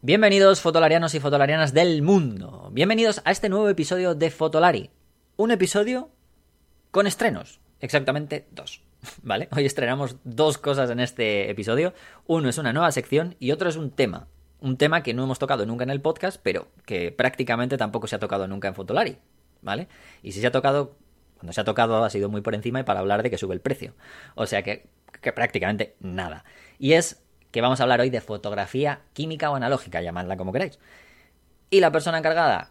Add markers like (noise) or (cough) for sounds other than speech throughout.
Bienvenidos fotolarianos y fotolarianas del mundo. Bienvenidos a este nuevo episodio de Fotolari. Un episodio con estrenos. Exactamente dos. (laughs) ¿Vale? Hoy estrenamos dos cosas en este episodio. Uno es una nueva sección y otro es un tema. Un tema que no hemos tocado nunca en el podcast, pero que prácticamente tampoco se ha tocado nunca en Fotolari. ¿Vale? Y si se ha tocado, cuando se ha tocado ha sido muy por encima y para hablar de que sube el precio. O sea que, que prácticamente nada. Y es que vamos a hablar hoy de fotografía química o analógica, llamadla como queráis. Y la persona encargada,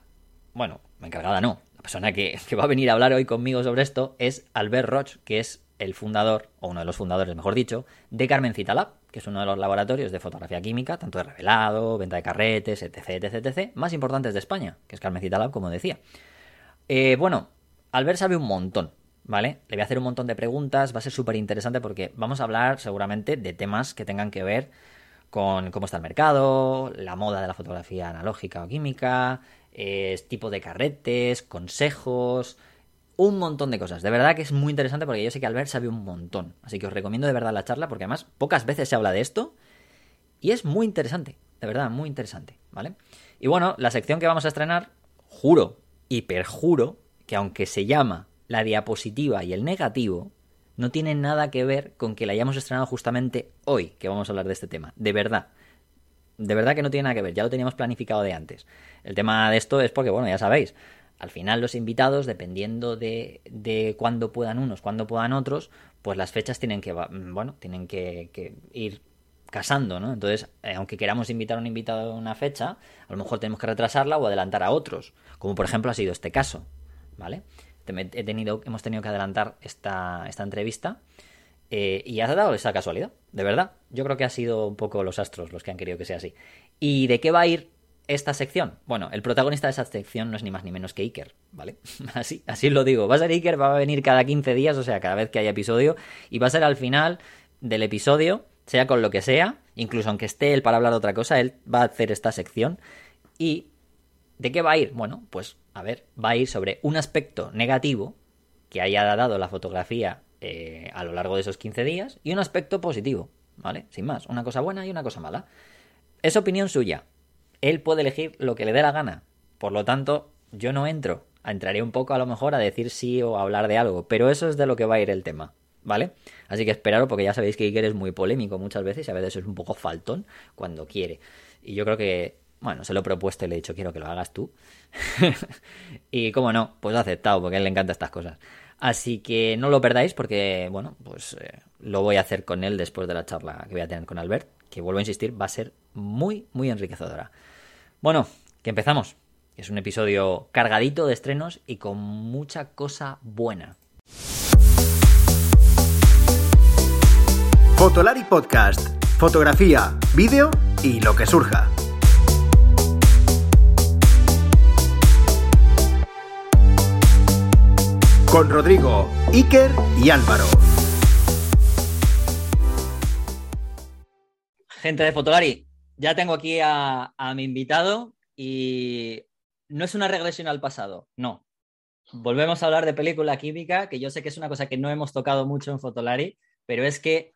bueno, encargada no, la persona que, va a venir a hablar hoy conmigo sobre esto es Albert Roch, que es el fundador, o uno de los fundadores, mejor dicho, de Carmencita Lab, que es uno de los laboratorios de fotografía química, tanto de revelado, venta de carretes, etc, etc, etc, más importantes de España, que es Carmencita Lab, como decía. Eh, bueno, Albert sabe un montón, ¿vale? Le voy a hacer un montón de preguntas, va a ser súper interesante porque vamos a hablar seguramente de temas que tengan que ver con cómo está el mercado, la moda de la fotografía analógica o química, eh, tipo de carretes, consejos, un montón de cosas. De verdad que es muy interesante porque yo sé que Albert sabe un montón. Así que os recomiendo de verdad la charla porque además pocas veces se habla de esto y es muy interesante. De verdad, muy interesante, ¿vale? Y bueno, la sección que vamos a estrenar, juro y perjuro que aunque se llama la diapositiva y el negativo no tienen nada que ver con que la hayamos estrenado justamente hoy, que vamos a hablar de este tema. De verdad. De verdad que no tiene nada que ver, ya lo teníamos planificado de antes. El tema de esto es porque, bueno, ya sabéis, al final los invitados, dependiendo de, de cuándo puedan unos, cuándo puedan otros, pues las fechas tienen que, bueno, tienen que, ir casando, ¿no? Entonces, eh, aunque queramos invitar a un invitado a una fecha, a lo mejor tenemos que retrasarla o adelantar a otros, como por ejemplo ha sido este caso, ¿vale? He tenido, hemos tenido que adelantar esta, esta entrevista. Eh, y ha dado esa casualidad, de verdad. Yo creo que ha sido un poco los astros los que han querido que sea así. ¿Y de qué va a ir esta sección? Bueno, el protagonista de esa sección no es ni más ni menos que Iker, ¿vale? (laughs) Así, así lo digo. Va a ser Iker, va a venir cada 15 días, o sea, cada vez que haya episodio, y va a ser al final del episodio, sea con lo que sea, incluso aunque esté él para hablar de otra cosa, él va a hacer esta sección. ¿Y de qué va a ir? Bueno, pues a ver, va a ir sobre un aspecto negativo que haya dado la fotografía eh, a lo largo de esos 15 días y un aspecto positivo, ¿vale? Sin más, una cosa buena y una cosa mala. Es opinión suya. Él puede elegir lo que le dé la gana. Por lo tanto, yo no entro. Entraré un poco a lo mejor a decir sí o a hablar de algo, pero eso es de lo que va a ir el tema, ¿vale? Así que esperaros porque ya sabéis que Iker es muy polémico muchas veces y a veces es un poco faltón cuando quiere. Y yo creo que bueno, se lo he propuesto y le he dicho, quiero que lo hagas tú. (laughs) y como no, pues ha aceptado, porque a él le encantan estas cosas. Así que no lo perdáis porque, bueno, pues eh, lo voy a hacer con él después de la charla que voy a tener con Albert, que vuelvo a insistir, va a ser muy, muy enriquecedora. Bueno, que empezamos. Es un episodio cargadito de estrenos y con mucha cosa buena. Fotolari Podcast. Fotografía, vídeo y lo que surja. Con Rodrigo, Iker y Álvaro. Gente de Fotolari, ya tengo aquí a, mi invitado y no es una regresión al pasado, no. Volvemos a hablar de película química, que yo sé que es una cosa que no hemos tocado mucho en Fotolari, pero es que,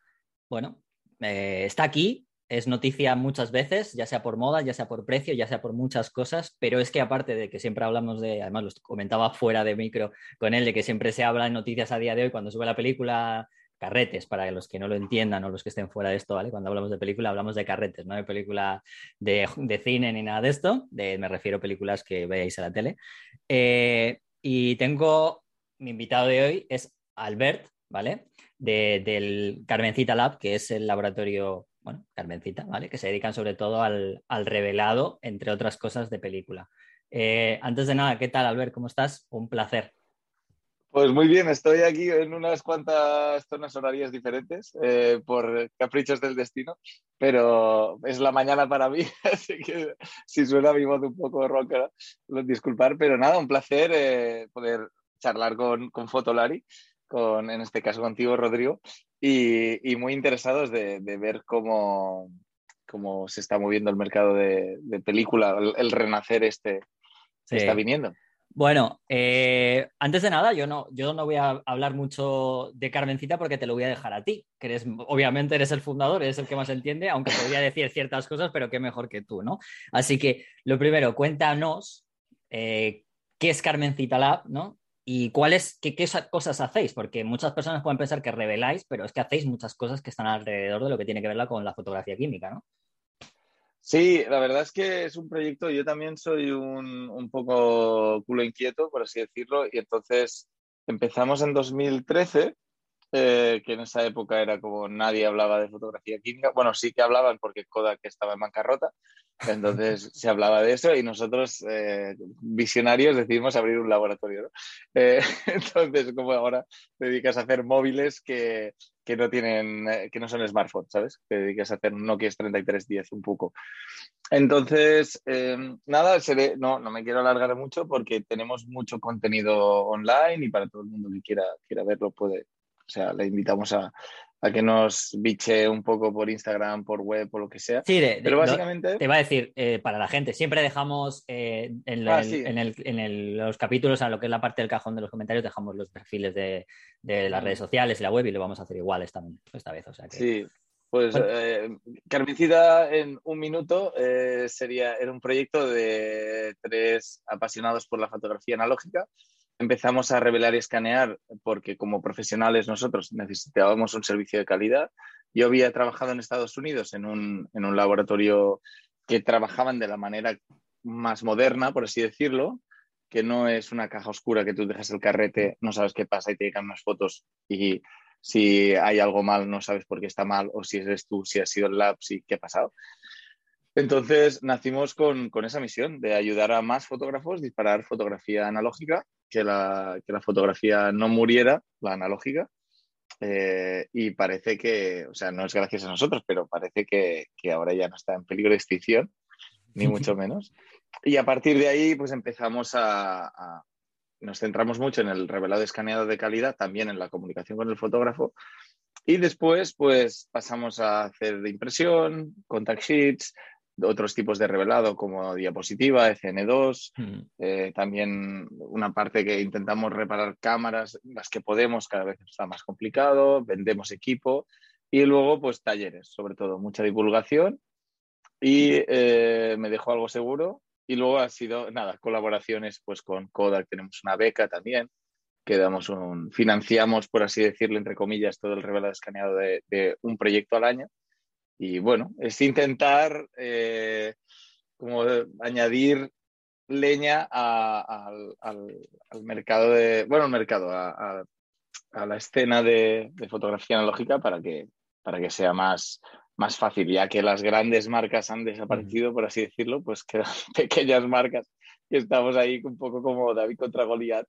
bueno, eh, está aquí, es noticia muchas veces, ya sea por moda, ya sea por precio, ya sea por muchas cosas, pero es que aparte de que siempre hablamos de, además lo comentaba fuera de micro con él, de que siempre se habla en noticias a día de hoy cuando sube la película carretes, para los que no lo entiendan o los que estén fuera de esto, ¿vale? Cuando hablamos de película hablamos de carretes, no de película de, cine ni nada de esto, de, me refiero a películas que veáis a la tele. Eh, y tengo, mi invitado de hoy es Albert, ¿vale? del Carmencita Lab, que es el laboratorio bueno, Carmencita, ¿vale? Que se dedican sobre todo al, revelado, entre otras cosas, de película. Eh, antes de nada, ¿qué tal, Albert? ¿Cómo estás? Un placer. Pues muy bien, estoy aquí en unas cuantas zonas horarias diferentes eh, por caprichos del destino, pero es la mañana para mí, (laughs) así que si suena mi voz un poco rockera, disculpar, pero nada, un placer eh, poder charlar con, con Fotolari con, en este caso contigo, Rodrigo, y, muy interesados de, ver cómo, cómo, se está moviendo el mercado de, película, el, renacer este está viniendo. Bueno, eh, antes de nada, yo no, yo no voy a hablar mucho de Carmencita porque te lo voy a dejar a ti, que eres, obviamente eres el fundador, eres el que más entiende, aunque podría decir ciertas cosas, pero qué mejor que tú, ¿no? Así que, lo primero, cuéntanos eh, qué es Carmencita Lab, ¿no? Y cuáles, qué, qué cosas hacéis, porque muchas personas pueden pensar que reveláis, pero es que hacéis muchas cosas que están alrededor de lo que tiene que ver con la fotografía química, ¿no? Sí, la verdad es que es un proyecto, yo también soy un, un, poco culo inquieto, por así decirlo, y entonces empezamos en 2013, eh, que en esa época era como nadie hablaba de fotografía química, bueno, sí que hablaban porque Kodak estaba en bancarrota, entonces (laughs) se hablaba de eso y nosotros, eh, visionarios, decidimos abrir un laboratorio. ¿no? Eh, (laughs) entonces, como ahora te dedicas a hacer móviles que, que no tienen, eh, que no son smartphones, ¿sabes? Te dedicas a hacer Nokia 3310 un poco. Entonces, eh, nada, seré, no, no me quiero alargar mucho porque tenemos mucho contenido online y para todo el mundo que quiera, quiera verlo puede, o sea, le invitamos a, a que nos biche un poco por Instagram, por web, o lo que sea. Sí, pero básicamente... te va a decir, eh, para la gente, siempre dejamos eh, en, ah, en, el, en los capítulos, a lo que es la parte del cajón de los comentarios, dejamos los perfiles de, de las redes sociales y la web y lo vamos a hacer iguales también esta vez. O sea que... Sí, pues eh, Carmencida en un minuto sería, era un proyecto de tres apasionados por la fotografía analógica empezamos a revelar y escanear porque como profesionales nosotros necesitábamos un servicio de calidad. Yo había trabajado en Estados Unidos en un, en un laboratorio que trabajaban de la manera más moderna, por así decirlo, que no es una caja oscura que tú dejas el carrete, no sabes qué pasa y te llegan unas fotos y si hay algo mal no sabes por qué está mal o si eres tú, si ha sido el lab, si qué ha pasado. Entonces nacimos con, con, esa misión de ayudar a más fotógrafos disparar fotografía analógica, que la, que la fotografía no muriera, la analógica. Eh, y parece que, o sea, no es gracias a nosotros, pero parece que, que ahora ya no está en peligro de extinción, ni mucho menos. Y a partir de ahí, pues empezamos a, a, nos centramos mucho en el revelado escaneado de calidad, también en la comunicación con el fotógrafo. Y después, pues pasamos a hacer de impresión, contact sheets, otros tipos de revelado como diapositiva, ECN2, mm. eh, también una parte que intentamos reparar cámaras, las que podemos, cada vez está más complicado, vendemos equipo y luego pues talleres, sobre todo, mucha divulgación y eh, me dejó algo seguro y luego ha sido, nada, colaboraciones pues con Kodak, tenemos una beca también que damos un, financiamos, por así decirlo, entre comillas, todo el revelado escaneado de, de un proyecto al año y bueno, es intentar eh, como añadir leña al, mercado de, bueno, al mercado, a, la escena de, fotografía analógica para que, para que sea más, más fácil, ya que las grandes marcas han desaparecido, por así decirlo, pues quedan (laughs) pequeñas marcas y estamos ahí un poco como David contra Goliat,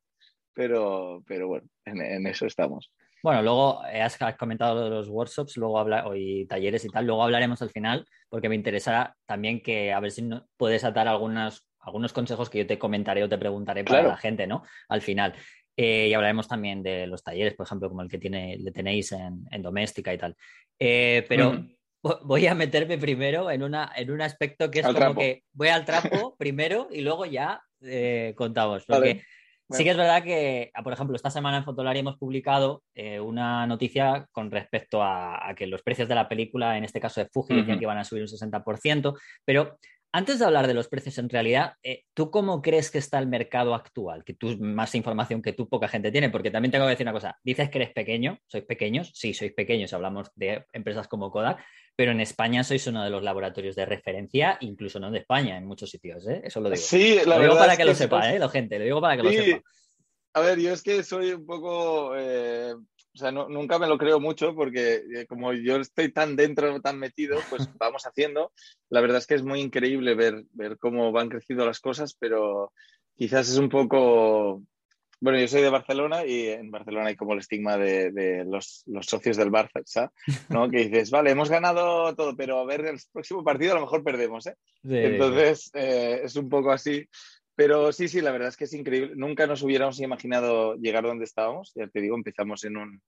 pero, pero bueno, en eso estamos. Bueno, luego eh, has, comentado los workshops, luego habla, y talleres y tal, luego hablaremos al final, porque me interesa también que a ver si puedes atar algunas, algunos consejos que yo te comentaré o te preguntaré para la gente, ¿no? Al final. Eh, y hablaremos también de los talleres, por ejemplo, como el que tiene, le tenéis en, Doméstica y tal. Eh, pero voy a meterme primero en, una, en un aspecto que es como que voy al trapo (laughs) primero y luego ya contamos. Porque Sí que es verdad que, ah, por ejemplo, esta semana en Fotolari hemos publicado eh, una noticia con respecto a, que los precios de la película, en este caso de Fuji, decían que iban a subir un 60%, pero antes de hablar de los precios, en realidad, eh, ¿tú cómo crees que está el mercado actual? Que tú más información que tú, poca gente tiene, porque también tengo que decir una cosa. Dices que eres pequeño, sois pequeños, sí, sois pequeños, hablamos de empresas como Kodak, pero en España sois uno de los laboratorios de referencia, incluso no de España, en muchos sitios, ¿eh? Eso lo digo. Sí, la lo digo para que, lo sepa, ¿eh? La gente, lo digo para que lo sepa. A ver, yo es que soy un poco, eh, o sea, nunca me lo creo mucho porque eh, como yo estoy tan dentro, tan metido, pues (laughs) vamos haciendo. La verdad es que es muy increíble ver, ver cómo van creciendo las cosas, pero quizás es un poco, bueno, yo soy de Barcelona y en Barcelona hay como el estigma de, los, socios del Barça, ¿no? (laughs) Que dices, vale, hemos ganado todo, pero a ver, el próximo partido a lo mejor perdemos, ¿eh? Entonces, eh, es un poco así. Pero sí, sí, la verdad es que es increíble. Nunca nos hubiéramos imaginado llegar donde estábamos. Ya te digo, empezamos en un,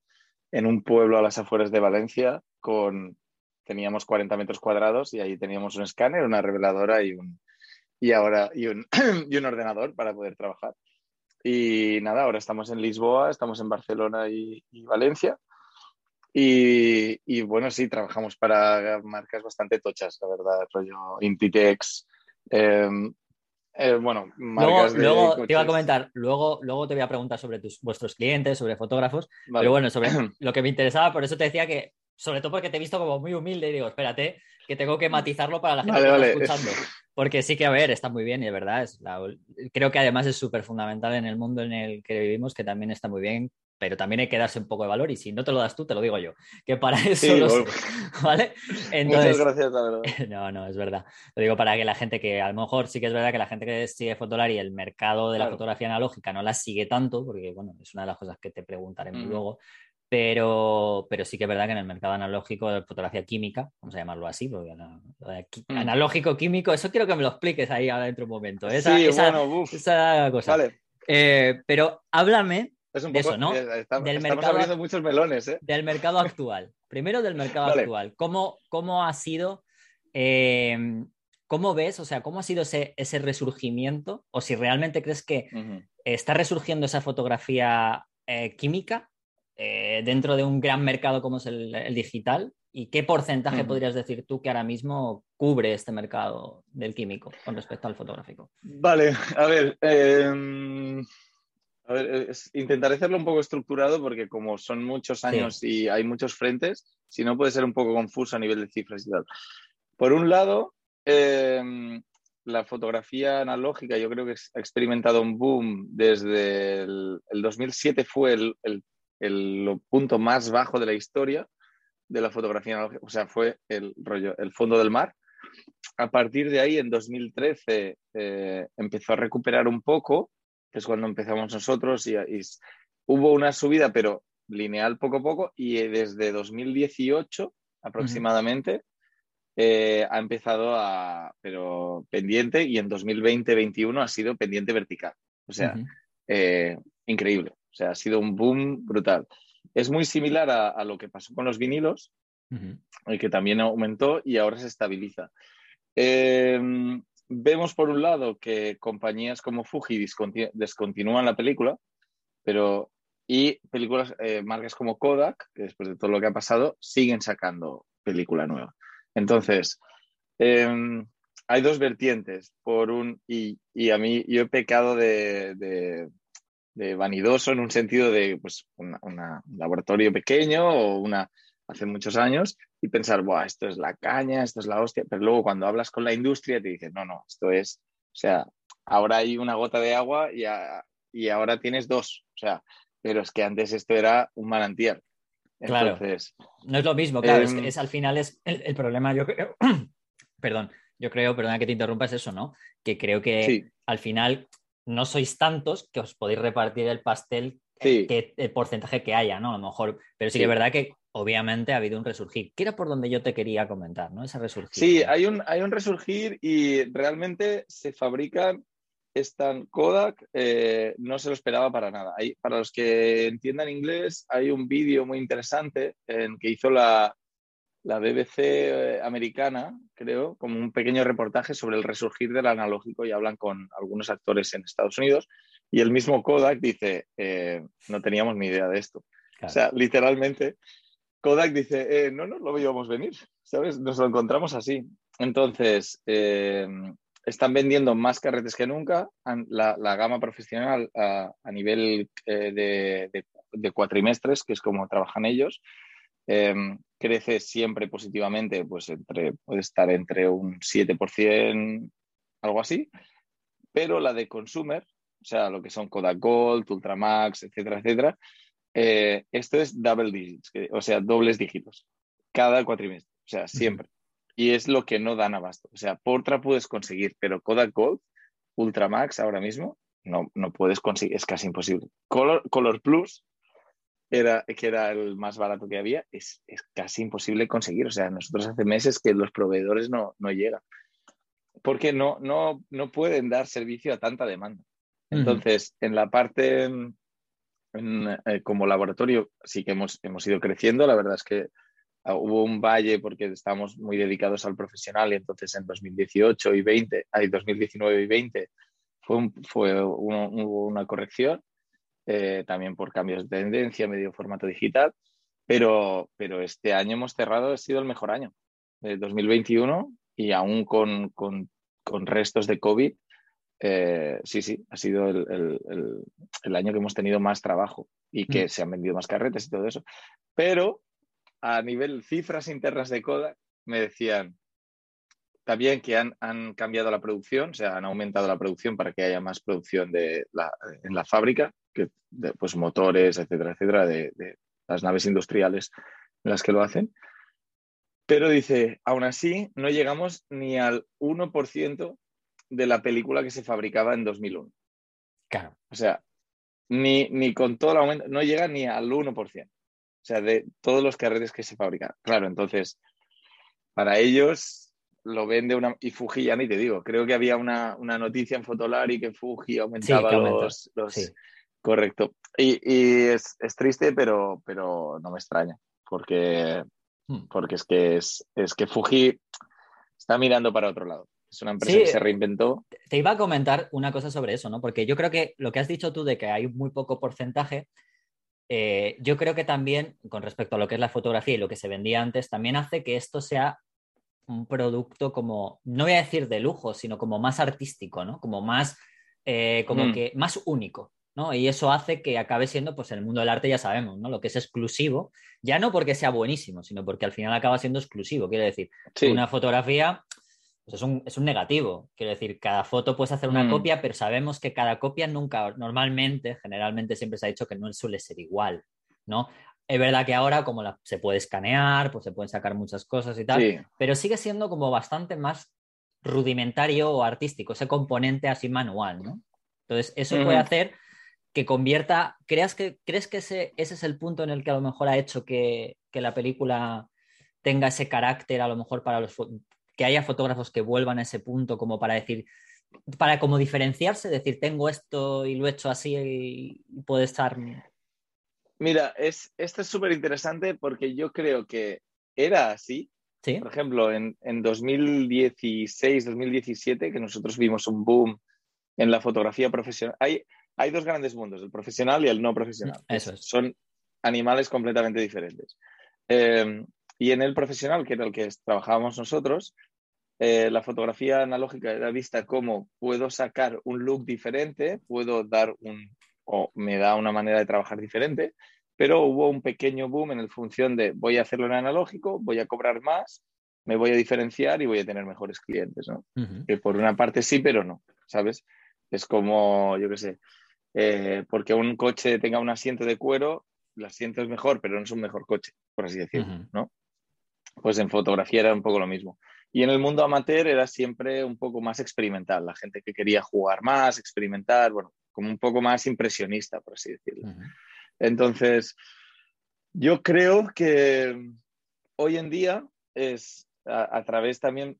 en un pueblo a las afueras de Valencia con teníamos 40 metros cuadrados y ahí teníamos un escáner, una reveladora y un y ahora y un, (clears throat) y un ordenador para poder trabajar. Y nada, ahora estamos en Lisboa, estamos en Barcelona y, Valencia. Y, bueno, sí, trabajamos para marcas bastante tochas, la verdad, rollo Intitex. Em, eh, bueno, marcas luego, te iba a comentar, luego, luego te voy a preguntar sobre tus, vuestros clientes, sobre fotógrafos, pero bueno, sobre (clears throat) lo que me interesaba, por eso te decía que, sobre todo porque te he visto como muy humilde y digo, espérate, que tengo que matizarlo para la gente que está escuchando. Porque sí que, a ver, está muy bien y es verdad. Es creo que además es súper fundamental en el mundo en el que vivimos, que también está muy bien, pero también hay que darse un poco de valor y si no te lo das tú, te lo digo yo, que para eso lo sé, (laughs) ¿vale? Muchas gracias, la verdad. (laughs) No, no, es verdad. Lo digo para que la gente que, a lo mejor sí que es verdad que la gente que sigue Fotolar y el mercado de la fotografía analógica no la sigue tanto, porque, bueno, es una de las cosas que te preguntaré mm. luego, pero, pero sí que es verdad que en el mercado analógico de fotografía química, vamos a llamarlo así, porque mm. analógico, químico, eso quiero que me lo expliques ahí ahora dentro de un momento. Esa, sí, esa, bueno, esa cosa. Vale. Eh, pero háblame de eso, ¿no? Eh, estamos, del mercado, abriendo muchos melones, ¿eh? Del mercado actual. Primero del mercado actual. ¿Cómo, ¿Cómo, ha sido, eh, cómo ves, o sea, cómo ha sido ese, ese resurgimiento? O si realmente crees que está resurgiendo esa fotografía química eh, dentro de un gran mercado como es el, digital? ¿Y qué porcentaje podrías decir tú que ahora mismo cubre este mercado del químico con respecto al fotográfico? Vale, a ver, em, a ver intentaré hacerlo un poco estructurado porque como son muchos años y hay muchos frentes, si no puede ser un poco confuso a nivel de cifras y tal. Por un lado, em, la fotografía analógica yo creo que ha experimentado un boom desde el, 2007 fue el, el, el punto más bajo de la historia de la fotografía analógica, o sea, fue el rollo, el fondo del mar. A partir de ahí, en 2013, eh, empezó a recuperar un poco, es cuando empezamos nosotros, y, hubo una subida, pero lineal poco a poco, y desde 2018 aproximadamente eh, ha empezado a, pero pendiente, y en 2020-21 ha sido pendiente vertical. O sea, eh, increíble. O sea, ha sido un boom brutal. Es muy similar a, lo que pasó con los vinilos, el que también aumentó y ahora se estabiliza. Em, vemos por un lado que compañías como Fuji descontinúan la película, pero y películas, eh, marcas como Kodak, que después de todo lo que ha pasado, siguen sacando película nueva. Entonces, em, hay dos vertientes. Por un, y, a mí yo he pecado de, de vanidoso en un sentido de pues, un laboratorio pequeño o una hace muchos años y pensar, Buah, esto es la caña, esto es la hostia, pero luego cuando hablas con la industria te dicen, no, no, esto es, o sea, ahora hay una gota de agua y, y ahora tienes dos, o sea, pero es que antes esto era un manantial. Entonces, claro. No es lo mismo, claro, es, em, es, al final es el, problema, yo creo, (clears throat) perdón, yo creo, perdona que te interrumpa, es eso, ¿no? Que creo que al final no sois tantos que os podéis repartir el pastel que el porcentaje que haya, ¿no? A lo mejor, pero sí, que es verdad que obviamente ha habido un resurgir, que era por donde yo te quería comentar, ¿no? Ese resurgir. Sí, hay un, hay un resurgir y realmente se fabrican, están Kodak, eh, no se lo esperaba para nada. Hay, para los que entiendan inglés, hay un vídeo muy interesante en que hizo la, la BBC eh, americana, creo, como un pequeño reportaje sobre el resurgir del analógico y hablan con algunos actores en Estados Unidos. Y el mismo Kodak dice, eh, no teníamos ni idea de esto. O sea, literalmente, Kodak dice, eh, no nos lo veíamos venir, ¿sabes? Nos lo encontramos así. Entonces, están vendiendo más carretes que nunca. La, gama profesional a, nivel de, de, cuatrimestres, que es como trabajan ellos, crece siempre positivamente, pues entre, puede estar entre un 7%, algo así, pero la de consumer, o sea, lo que son Kodak Gold, Ultramax, etcétera, etcétera, eh, esto es double digits, o sea, dobles dígitos, cada cuatrimestre, o sea, siempre. Y es lo que no dan abasto. O sea, Portra puedes conseguir, pero Kodak Gold, Ultramax ahora mismo, no, no puedes conseguir, es casi imposible. Color, Color Plus, era, que era el más barato que había, es, casi imposible conseguir. O sea, nosotros hace meses que los proveedores no, no llegan. Porque no, no, no pueden dar servicio a tanta demanda. Entonces, en la parte eh, como laboratorio sí que hemos, hemos ido creciendo. La verdad es que ah, hubo un valle porque estábamos muy dedicados al profesional y entonces en 2018 y 20, hay 2019 y 20 fue, fue hubo una corrección, eh, también por cambios de tendencia, medio formato digital, pero, pero este año hemos cerrado, ha sido el mejor año, de 2021, y aún con, con, con restos de COVID, eh, sí, sí, ha sido el, el, el, año que hemos tenido más trabajo y que mm. se han vendido más carretes y todo eso. Pero a nivel cifras internas de Kodak, me decían también que han, han, cambiado la producción, o sea, han aumentado la producción para que haya más producción de la, en la fábrica, que, de, pues motores, etcétera, etcétera, de, de las naves industriales en las que lo hacen. Pero dice, aún así, no llegamos ni al 1% de la película que se fabricaba en 2001. Claro. O sea, ni, ni con todo el aumento, no llega ni al 1%. O sea, de todos los carretes que se fabrican. Claro, entonces, para ellos lo vende una... Y Fuji ya ni te digo, creo que había una, una noticia en Fotolari que Fuji aumentaba los... los... Sí. Correcto. Y, y es, es, triste, pero, pero no me extraña, porque, hmm. porque es, que es, es que Fuji está mirando para otro lado. Es una empresa sí, que se reinventó. Te iba a comentar una cosa sobre eso, ¿no? Porque yo creo que lo que has dicho tú de que hay muy poco porcentaje, eh, yo creo que también, con respecto a lo que es la fotografía y lo que se vendía antes, también hace que esto sea un producto como, no voy a decir de lujo, sino como más artístico, ¿no? Como más, eh, como mm. que más único. ¿no? Y eso hace que acabe siendo, pues en el mundo del arte ya sabemos, ¿no? Lo que es exclusivo, ya no porque sea buenísimo, sino porque al final acaba siendo exclusivo. Quiere decir, sí. una fotografía pues es, un, es, un, negativo. Quiero decir, cada foto puedes hacer una mm. copia, pero sabemos que cada copia nunca, normalmente, generalmente siempre se ha dicho que no suele ser igual, ¿no? Es verdad que ahora como la, se puede escanear, pues se pueden sacar muchas cosas y tal, sí. pero sigue siendo como bastante más rudimentario o artístico, ese componente así manual, ¿no? Entonces, eso mm. puede hacer que convierta, ¿creas que, ¿crees que ese, ese es el punto en el que a lo mejor ha hecho que, que la película tenga ese carácter a lo mejor para los que haya fotógrafos que vuelvan a ese punto como para decir, para como diferenciarse, decir, tengo esto y lo he hecho así y puede estar... Mira, es, esto es súper interesante porque yo creo que era así. ¿Sí? Por ejemplo, en, en 2016, 2017, que nosotros vimos un boom en la fotografía profesional. Hay, hay dos grandes mundos, el profesional y el no profesional. Eso es. Son animales completamente diferentes. Eh, y en el profesional, que era el que trabajábamos nosotros, eh, la fotografía analógica era vista como puedo sacar un look diferente, puedo dar un, o me da una manera de trabajar diferente, pero hubo un pequeño boom en el función de voy a hacerlo en analógico, voy a cobrar más, me voy a diferenciar y voy a tener mejores clientes, ¿no? Uh -huh. Que por una parte sí, pero no, ¿sabes? Es como, yo qué sé, eh, porque un coche tenga un asiento de cuero, el asiento es mejor, pero no es un mejor coche, por así decirlo, uh -huh. ¿no? Pues en fotografía era un poco lo mismo. Y en el mundo amateur era siempre un poco más experimental, la gente que quería jugar más, experimentar, bueno, como un poco más impresionista, por así decirlo. Uh -huh. Entonces, yo creo que hoy en día es a, a través también,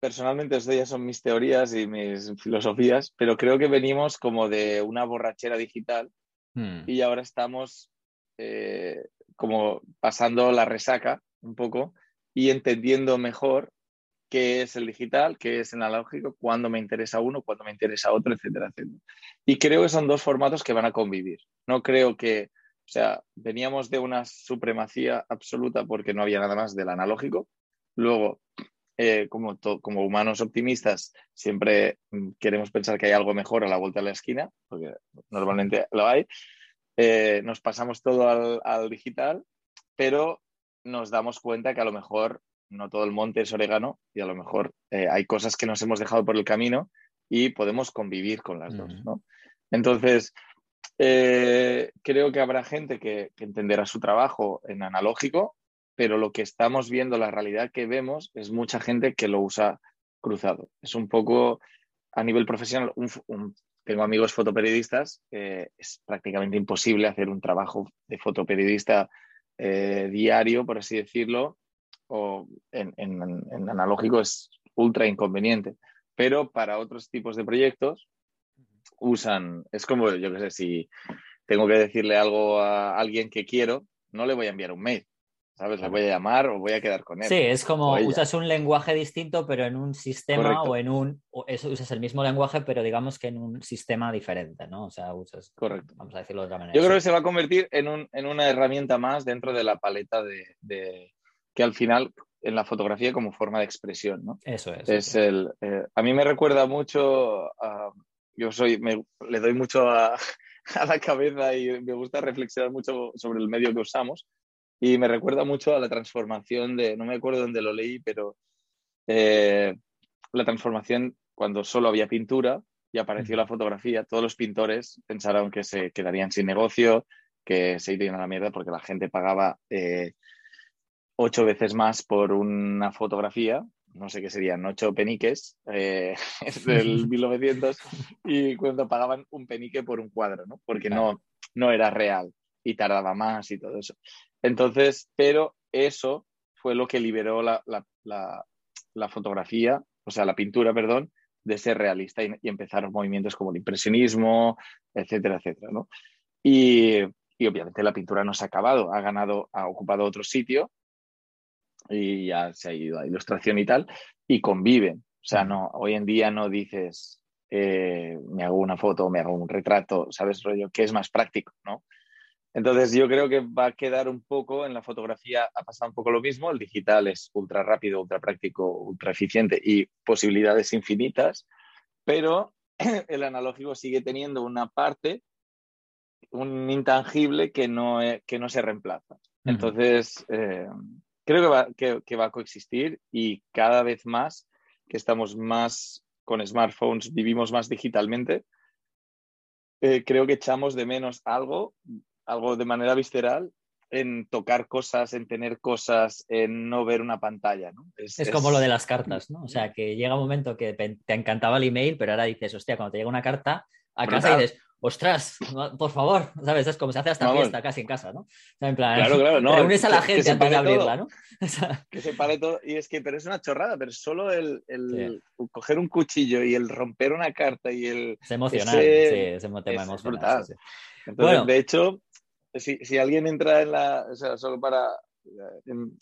personalmente, esto ya son mis teorías y mis filosofías, pero creo que venimos como de una borrachera digital uh y ahora estamos eh, como pasando la resaca un poco y entendiendo mejor qué es el digital, qué es el analógico, cuándo me interesa uno, cuándo me interesa otro, etcétera, etcétera. Y creo que son dos formatos que van a convivir. No creo que, o sea, veníamos de una supremacía absoluta porque no había nada más del analógico. Luego, eh, como, como humanos optimistas, siempre queremos pensar que hay algo mejor a la vuelta de la esquina, porque normalmente lo hay. Eh, nos pasamos todo al, al digital, pero nos damos cuenta que a lo mejor no todo el monte es orégano y a lo mejor eh, hay cosas que nos hemos dejado por el camino y podemos convivir con las uh -huh. dos, ¿no? Entonces, eh, creo que habrá gente que, que, entenderá su trabajo en analógico, pero lo que estamos viendo, la realidad que vemos, es mucha gente que lo usa cruzado. Es un poco a nivel profesional, un, un, tengo amigos fotoperiodistas, eh, es prácticamente imposible hacer un trabajo de fotoperiodista eh, diario, por así decirlo, o en, en, en, analógico es ultra inconveniente. Pero para otros tipos de proyectos usan, es como, yo qué sé, si tengo que decirle algo a alguien que quiero, no le voy a enviar un mail. ¿Sabes? Le voy a llamar o voy a quedar con él. Sí, es como usas un lenguaje distinto, pero en un sistema Correcto. o en un. o eso, usas el mismo lenguaje, pero digamos que en un sistema diferente, ¿no? O sea, usas. Correcto. Vamos a decirlo de otra manera. Yo creo que se va a convertir en, un- en una herramienta más dentro de la paleta de, de- que al final en la fotografía como forma de expresión, ¿no? Eso es. Es sí. el, eh, a mí me recuerda mucho a, yo soy, me- le doy mucho a, (laughs) a la cabeza y me gusta reflexionar mucho sobre el medio que usamos y me recuerda mucho a la transformación de, no me acuerdo dónde lo leí, pero eh, la transformación cuando solo había pintura y apareció la fotografía, todos los pintores pensaron que se quedarían sin negocio, que se irían a la mierda porque la gente pagaba eh, ocho veces más por una fotografía, no sé qué serían, ocho peniques eh, (laughs) del (laughs) 1900, y cuando pagaban un penique por un cuadro, ¿no? Porque no, no era real y tardaba más y todo eso. Entonces, pero eso fue lo que liberó la, la- fotografía, o sea, la pintura, perdón, de ser realista y, y empezaron movimientos como el impresionismo, etcétera, etcétera, ¿no? Y, y obviamente la pintura no se ha acabado, ha ganado, ha ocupado otro sitio y ya se ha ido a ilustración y tal, y conviven. O sea, no, hoy en día no dices, eh, me hago una foto, me hago un retrato, ¿sabes, rollo? Que es más práctico, ¿no? Entonces yo creo que va a quedar un poco, en la fotografía ha pasado un poco lo mismo, el digital es ultra rápido, ultra práctico, ultra eficiente y posibilidades infinitas, pero (clears throat) el analógico sigue teniendo una parte, un intangible que no, eh, que no se reemplaza. Entonces, eh, creo que va, que, que va a coexistir y cada vez más que estamos más con smartphones, vivimos más digitalmente, eh, creo que echamos de menos algo, algo de manera visceral, en tocar cosas, en tener cosas, en no ver una pantalla. ¿no? Es como lo de las cartas, ¿no? O sea, que llega un momento que te encantaba el email, pero ahora dices, hostia, cuando te llega una carta a casa Brutal. dices, ostras, por favor, (laughs) ¿sabes? Es como se hace hasta Vamos. fiesta casi en casa, ¿no? O sea, en plan, Claro, claro, no, reúnes a la que- que gente se antes de todo. abrirla, ¿no? (laughs) O sea, que se pare todo. Y es que, pero es una chorrada, pero solo el, el coger un cuchillo y el romper una carta y el. es emocional, Ese- sí, ese tema es emocional. brutal. sí. Entonces, Bueno. de hecho, si, si alguien entra en la. O sea, solo para. en-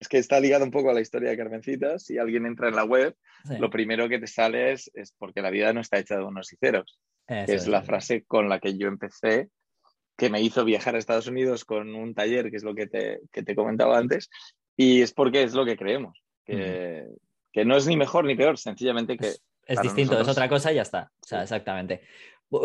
es que está ligado un poco a la historia de Carmencita. Si alguien entra en la web, Sí, lo primero que te sale es, es porque la vida no está hecha de unos y ceros. eso que es la eso frase con la que yo empecé, que me hizo viajar a Estados Unidos con un taller, que es lo que te, que te comentaba antes, y es porque es lo que creemos, que, que no es ni mejor ni peor, sencillamente que... Es, distinto, es otra cosa y ya está. O sea, exactamente.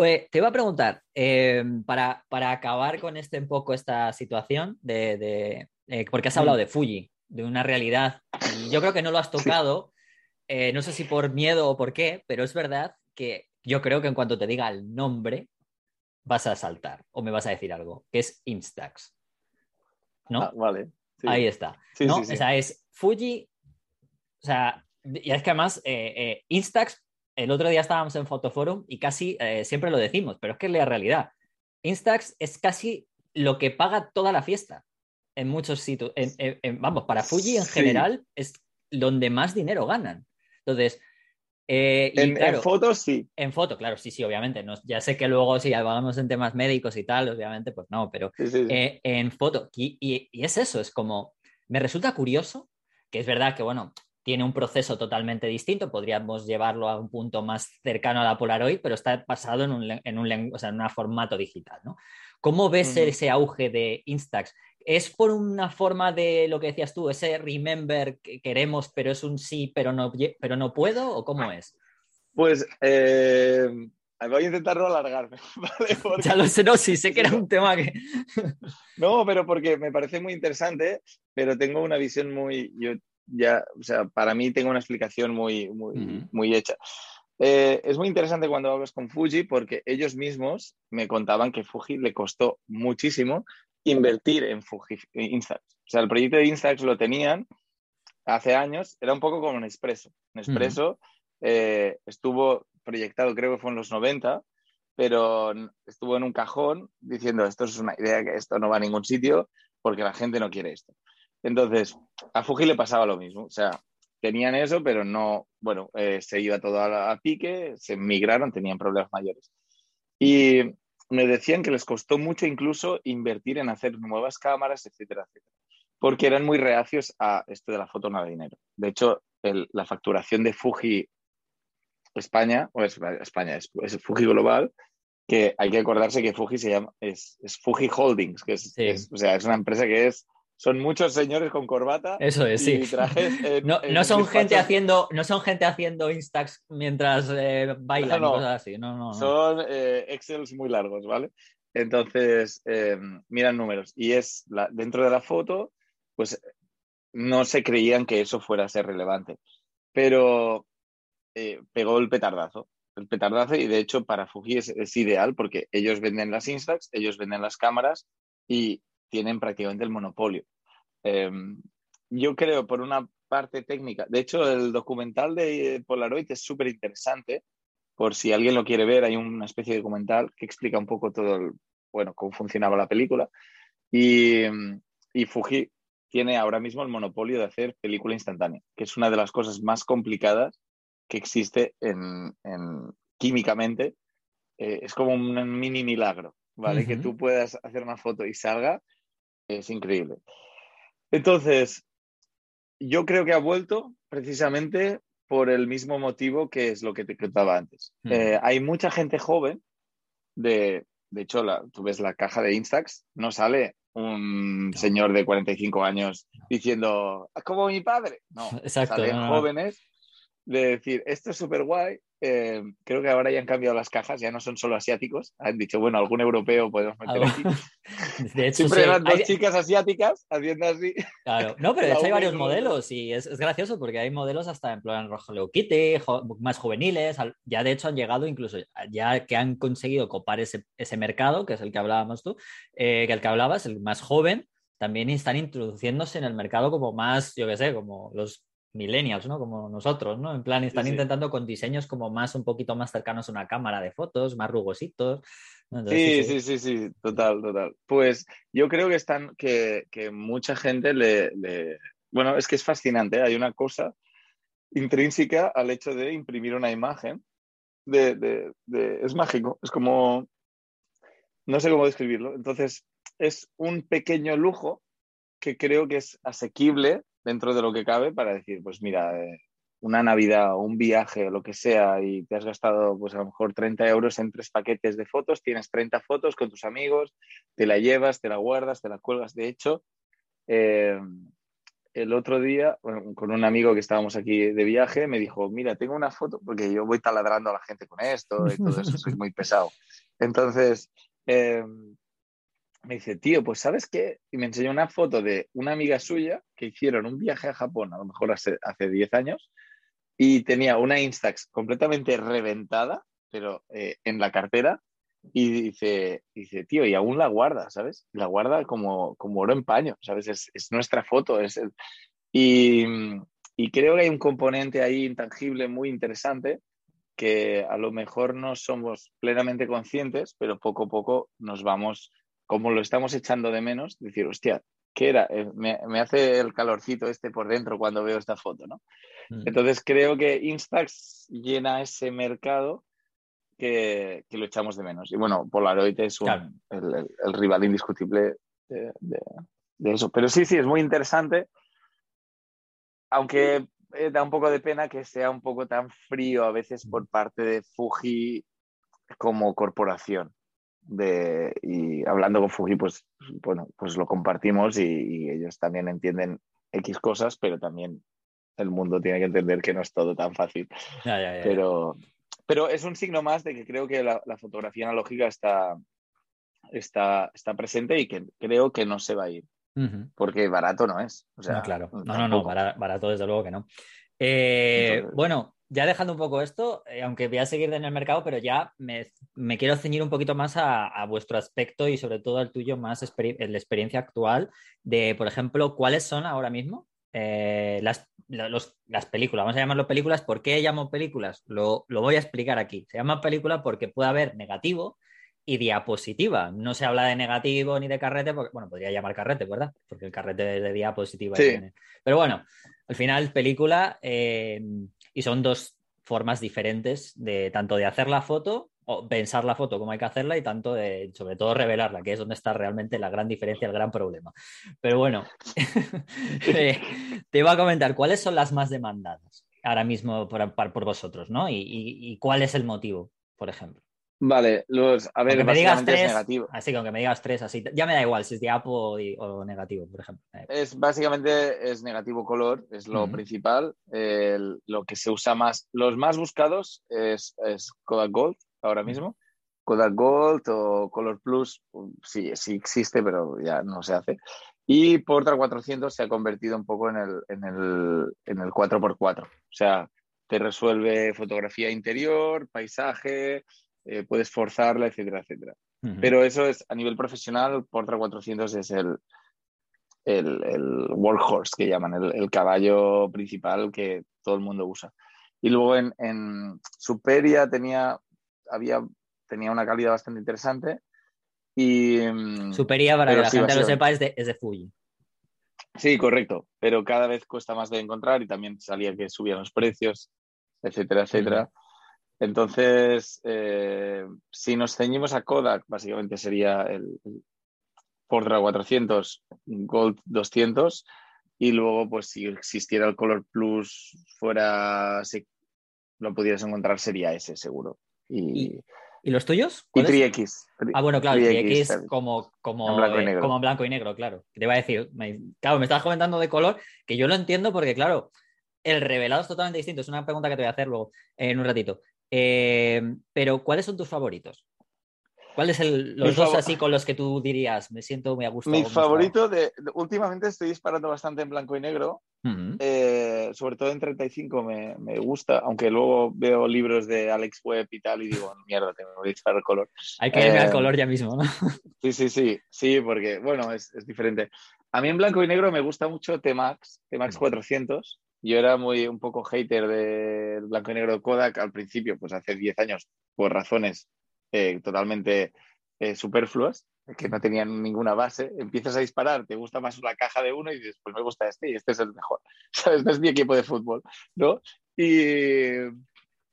Eh, te iba a preguntar, eh, para, para acabar con este un poco esta situación de, de- eh, porque has hablado Mm. de Fuji, de una realidad, y yo creo que no lo has tocado, eh, no sé si por miedo o por qué, pero es verdad que yo creo que en cuanto te diga el nombre, vas a saltar o me vas a decir algo, que es Instax. ¿No? Ah, vale. sí. Ahí está. Sí, ¿no? O sea, es Fuji. O sea, y es que además, Instax, el otro día estábamos en Fotoforum y casi eh, siempre lo decimos, pero es que es la realidad. Instax es casi lo que paga toda la fiesta en muchos sitios. En- en- en- vamos, para Fuji en Sí. general es donde más dinero ganan. Entonces, eh, y en, fotos sí. en foto, claro, sí, sí, obviamente. No, ya sé que luego, si hablamos en temas médicos y tal, obviamente, pues no, pero sí, sí, sí. eh, en foto. Y, y- y es eso, es como, me resulta curioso, que es verdad que, bueno, tiene un proceso totalmente distinto, podríamos llevarlo a un punto más cercano a la Polaroid, pero está basado en un, en un, o sea, en un formato digital, ¿no? ¿Cómo ves ese auge de Instax? ¿Es por una forma de lo que decías tú, ese remember que queremos, pero es un sí, pero no, pero no puedo? ¿O cómo es? Pues eh, voy a intentar no alargarme, (laughs) ¿vale? Porque- (laughs) Ya lo sé, no, sí, sé que era un tema que... (laughs) No, pero porque me parece muy interesante, pero tengo una visión muy, yo ya, o sea, para mí tengo una explicación muy, muy, Ujú. muy hecha. Eh, es muy interesante cuando hablas con Fuji porque ellos mismos me contaban que Fuji le costó muchísimo invertir en Fuji Instax. O sea, el proyecto de Instax lo tenían hace años, era un poco como un Nespresso. Nespresso eh, estuvo proyectado, creo que fue en los 90, pero estuvo en un cajón diciendo esto es una idea que esto no va a ningún sitio porque la gente no quiere esto. Entonces, a Fuji le pasaba lo mismo, o sea, tenían eso, pero no, bueno, eh, se iba todo a, a pique, se migraron, tenían problemas mayores. Y me decían que les costó mucho incluso invertir en hacer nuevas cámaras, etcétera, etcétera. porque eran muy reacios a esto de la foto no de dinero. De hecho, la facturación de Fuji España, o es, España, es, Fuji Global, que hay que acordarse que Fuji se llama, es, Fuji Holdings, que es, o sea, es una empresa que es son muchos señores con corbata. Eso es, sí. no, son gente haciendo, no son gente haciendo instax mientras eh, bailan y cosas así. No, son eh, Excels muy largos, ¿vale? Entonces, eh, miran números. Y es dentro de la foto, pues no se creían que eso fuera a ser relevante. Pero pegó el petardazo. El petardazo, y de hecho para Fuji es, es ideal porque ellos venden las Instax, ellos venden las cámaras y tienen prácticamente el monopolio. Em, yo creo, por una parte técnica, de hecho, el documental de Polaroid es súper interesante, por si alguien lo quiere ver, hay una especie de documental que explica un poco todo, bueno, cómo funcionaba la película. Y, y Fuji tiene ahora mismo el monopolio de hacer película instantánea, que es una de las cosas más complicadas que existe en, químicamente. Eh, es como un mini milagro, ¿vale? Que tú puedas hacer una foto y salga es increíble. Entonces, yo creo que ha vuelto precisamente por el mismo motivo que es lo que te contaba antes. Hmm. Eh, hay mucha gente joven, de, de hecho, la, tú ves la caja de Instax, no sale un señor de 45 años diciendo, como mi padre. No, (laughs) salen jóvenes de decir, esto es súper guay, eh, creo que ahora ya han cambiado las cajas, ya no son solo asiáticos. Han dicho, bueno, algún europeo podemos meter aquí. (laughs) De hecho, Siempre eran dos chicas asiáticas haciendo así. Claro, no, pero de (laughs) hecho hay varios modelos y es, gracioso porque hay modelos hasta en plan rojo Leo Kitty, más juveniles. Ya de hecho han llegado incluso, ya que han conseguido copar ese, mercado, que es el que hablábamos tú, eh, que el que hablabas, el más joven, también están introduciéndose en el mercado como más, yo qué sé, como los millennials, ¿no? Como nosotros, ¿no? En plan, están intentando con diseños como más, un poquito más cercanos a una cámara de fotos, más rugositos. sí, sí, sí, sí, total, total. Pues yo creo que están, que, mucha gente le, Bueno, es que es fascinante, ¿eh? hay una cosa intrínseca al hecho de imprimir una imagen. De, Es mágico, es como... No sé cómo describirlo. Entonces, es un pequeño lujo que creo que es asequible dentro de lo que cabe para decir, pues mira, eh, una Navidad o un viaje o lo que sea y te has gastado pues a lo mejor 30 euros en tres paquetes de fotos, tienes 30 fotos con tus amigos, te la llevas, te la guardas, te la cuelgas. De hecho, eh, el otro día, con un amigo que estábamos aquí de viaje, me dijo, mira, tengo una foto, porque yo voy taladrando a la gente con esto y todo eso, soy muy pesado. Entonces, eh, me dice, tío, pues ¿sabes qué? Y me enseñó una foto de una amiga suya que hicieron un viaje a Japón, a lo mejor hace, hace 10 años, y tenía una Instax completamente reventada, pero eh, en la cartera, y dice, dice, tío, y aún la guarda, ¿sabes? La guarda como, como oro en paño, ¿sabes? Es, es nuestra foto. Es y, y creo que hay un componente ahí intangible muy interesante que a lo mejor no somos plenamente conscientes, pero poco a poco nos vamos como lo estamos echando de menos, decir, hostia, ¿qué era? Eh, me, hace el calorcito este por dentro cuando veo esta foto, ¿no? Mm. Entonces creo que Instax llena ese mercado que, lo echamos de menos. Y bueno, Polaroid es el, rival indiscutible de, eso. Pero sí, sí, es muy interesante. Aunque eh, da un poco de pena que sea un poco tan frío a veces por parte de Fuji como corporación de, y hablando con Fuji, pues, bueno, pues lo compartimos y, ellos también entienden X cosas, pero también el mundo tiene que entender que no es todo tan fácil. pero, pero es un signo más de que creo que la, fotografía analógica está, está, está presente y que creo que no se va a ir. Porque barato no es. O sea, claro. No, no, no, barato desde luego que no. Eh, bueno, ya dejando un poco esto, eh, aunque voy a seguir en el mercado, pero ya me, quiero ceñir un poquito más a, vuestro aspecto y sobre todo al tuyo más la experiencia actual de, por ejemplo, cuáles son ahora mismo eh, las, las, películas. Vamos a llamarlo películas. ¿Por qué llamo películas? Lo, voy a explicar aquí. Se llama película porque puede haber negativo y diapositiva. No se habla de negativo ni de carrete, porque, bueno, podría llamar carrete, ¿verdad? Porque el carrete es de diapositiva. Pero bueno, al final, película. Eh, y son dos formas diferentes de tanto de hacer la foto o pensar la foto como hay que hacerla y tanto de, sobre todo, revelarla, que es donde está realmente la gran diferencia, el gran problema. Pero bueno, (laughs) eh, te iba a comentar, ¿cuáles son las más demandadas ahora mismo por, por vosotros, ¿no? Y, y, cuál es el motivo, por ejemplo? Vale, los, a ver, aunque me digas tres, negativo. Así que aunque me digas tres, así, ya me da igual si es diapo o, o negativo, por ejemplo. Es básicamente es negativo color, es lo principal. El, lo que se usa más, los más buscados es, es Kodak Gold ahora mismo. Kodak Gold o Color Plus, sí, sí existe, pero ya no se hace. Y Portra 400 se ha convertido un poco en el, en el, en el 4x4. O sea, te resuelve fotografía interior, paisaje, eh, puedes forzarla, etcétera, etcétera. Pero eso es a nivel profesional, Portra 400 es el, el, el workhorse que llaman, el, el, caballo principal que todo el mundo usa. Y luego en, en Superia tenía, había, tenía una calidad bastante interesante. Y, mm, Superia, para que la gente lo sepa, es de, es de Fuji. Sí, correcto, pero cada vez cuesta más de encontrar y también salía que subían los precios, etcétera, etcétera. Entonces, eh, si nos ceñimos a Kodak, básicamente sería el, Portra 400, Gold 200 y luego, pues si existiera el Color Plus fuera, si lo pudieras encontrar, sería ese seguro. ¿Y, ¿Y los tuyos? Y Tri-X. Ah, bueno, claro, Tri-X como, como, en blanco y negro. como en blanco y negro, claro. Te iba a decir, claro, me estabas comentando de color, que yo lo entiendo porque, claro, el revelado es totalmente distinto. Es una pregunta que te voy a hacer luego en un ratito. Eh, pero, ¿cuáles son tus favoritos? ¿Cuáles son los dos así con los que tú dirías, me siento muy a gusto? Mi favorito, de, últimamente estoy disparando bastante en blanco y negro, eh, sobre todo en 35 me, me, gusta, aunque luego veo libros de Alex Webb y tal y digo, mierda, tengo que disparar color. Hay que irme al eh, color ya mismo, ¿no? (laughs) Sí, sí, sí, sí, porque, bueno, es, es diferente. A mí en blanco y negro me gusta mucho T-Max, T-Max 400, yo era muy un poco hater del blanco y negro Kodak al principio, pues hace 10 años, por razones eh, totalmente eh, superfluas, que no tenían ninguna base. Empiezas a disparar, te gusta más la caja de uno y dices, pues me gusta este y este es el mejor. (laughs) ¿Sabes? Este es mi equipo de fútbol, ¿no? Y,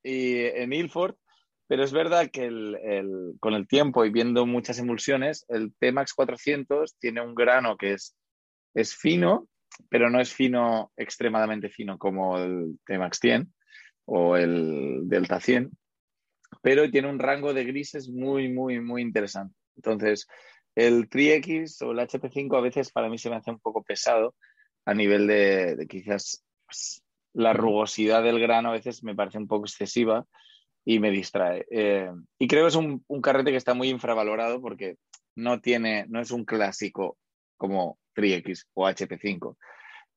y en Ilford, pero es verdad que el, el, con el tiempo y viendo muchas emulsiones, el T-Max 400 tiene un grano que es, es fino, pero no es fino, extremadamente fino como el T-Max 100 o el Delta 100, pero tiene un rango de grises muy, muy, muy interesante. Entonces, el Tri-X o el HP5 a veces para mí se me hace un poco pesado a nivel de, quizás pues, la rugosidad del grano a veces me parece un poco excesiva y me distrae. Eh, y creo que es un, un, carrete que está muy infravalorado porque no tiene, no es un clásico como Tri-X o HP5.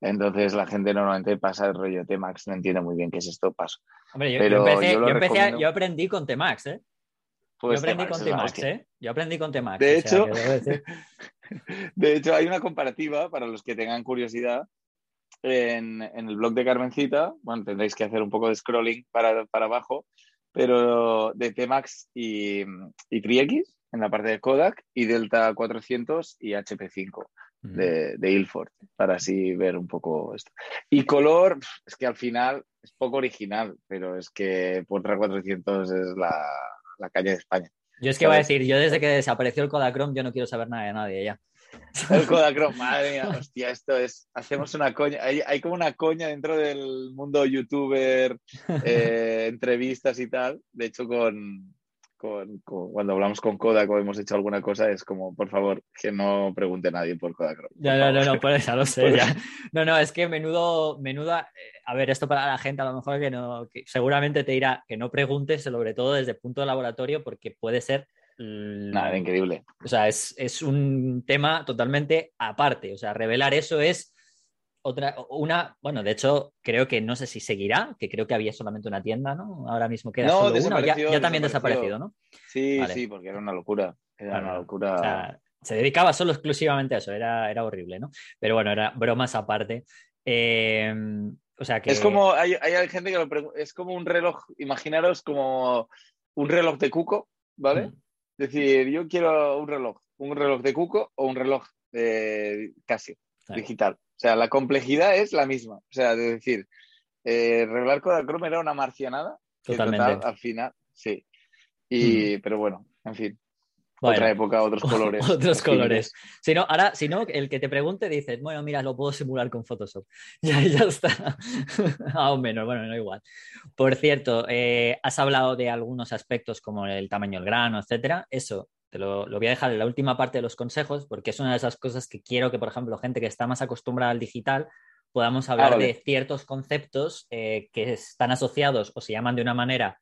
Entonces la gente normalmente pasa el rollo T-Max, no entiende muy bien qué es esto, paso. Hombre, yo, empecé, yo, empecé yo, aprendí con T-Max, ¿eh? Pues yo aprendí con T-Max, ¿eh? Yo aprendí con T-Max. De hecho, (laughs) de hecho, hay una comparativa para los que tengan curiosidad en, en, el blog de Carmencita. Bueno, tendréis que hacer un poco de scrolling para, para abajo, pero de T-Max y, y Tri-X en la parte de Kodak y Delta 400 y HP5 de, de, Ilford, para así ver un poco esto. Y color, es que al final es poco original, pero es que Portra 400 es la, la calle de España. Yo es que voy a decir, yo desde que desapareció el Kodachrome, yo no quiero saber nada de nadie ya. El Kodachrome, (laughs) madre mía, hostia, esto es, hacemos una coña, hay, hay como una coña dentro del mundo youtuber, (laughs) eh, entrevistas y tal, de hecho con, cuando hablamos con Kodak o hemos hecho alguna cosa, es como, por favor, que no pregunte nadie por Kodak. ya, no, no, no, por eso lo (laughs) sé. Ya. No, no, es que menudo, menuda. Eh, a ver, esto para la gente a lo mejor que no, que seguramente te dirá que no preguntes, sobre todo desde el punto de laboratorio, porque puede ser. Nada, increíble. O sea, es, es un tema totalmente aparte. O sea, revelar eso es otra, una, bueno, de hecho, creo que no sé si seguirá, que creo que había solamente una tienda, ¿no? Ahora mismo queda solo una, ya, también desaparecido, ¿no? Sí, sí, porque era una locura. Era una locura. se dedicaba solo exclusivamente a eso, era, era horrible, ¿no? Pero bueno, era bromas aparte. Eh, o sea que. Es como, hay, hay gente que lo pregunta, es como un reloj, imaginaros como un reloj de cuco, ¿vale? Mm. Es decir, yo quiero un reloj, un reloj de cuco o un reloj de Casio, digital. O sea, la complejidad es la misma. O sea, de decir, eh, revelar Kodachrome era una marcianada. Totalmente. al final, sí. Y, Pero bueno, en fin. Otra época, otros colores. (laughs) otros colores. Si no, ahora, si no, el que te pregunte dices, bueno, mira, lo puedo simular con Photoshop. (laughs) ya, ya está. (laughs) Aún menos, bueno, no igual. Por cierto, eh, has hablado de algunos aspectos como el tamaño del grano, etcétera. Eso te lo, voy a dejar en la última parte de los consejos, porque es una de esas cosas que quiero que, por ejemplo, gente que está más acostumbrada al digital, podamos ah, hablar de ciertos conceptos eh, que están asociados o se llaman de una manera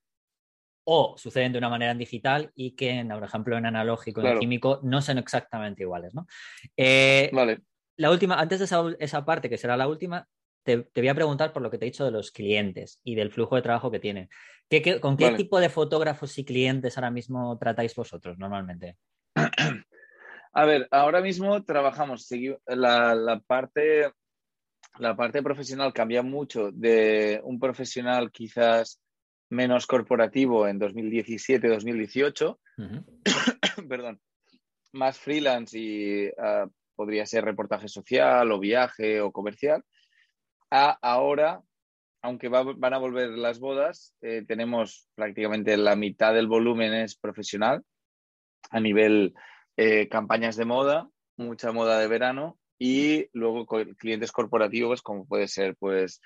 o suceden de una manera en digital y que, por ejemplo, en analógico y en químico no son exactamente iguales. ¿no? Eh, vale. La última, antes de esa, parte, que será la última, te, voy a preguntar por lo que te he dicho de los clientes y del flujo de trabajo que tienen. con qué tipo de fotógrafos y clientes ahora mismo tratáis vosotros normalmente? (clears throat) A ver, ahora mismo trabajamos, la, la, parte, la parte profesional cambia mucho de un profesional quizás menos corporativo en 2017-2018, (clears throat) perdón, más freelance y ah, podría ser reportaje social o viaje o comercial, ahora, aunque van a volver las bodas, eh, tenemos prácticamente la mitad del volumen es profesional a nivel eh, campañas de moda, mucha moda de verano y luego clientes corporativos como puede ser pues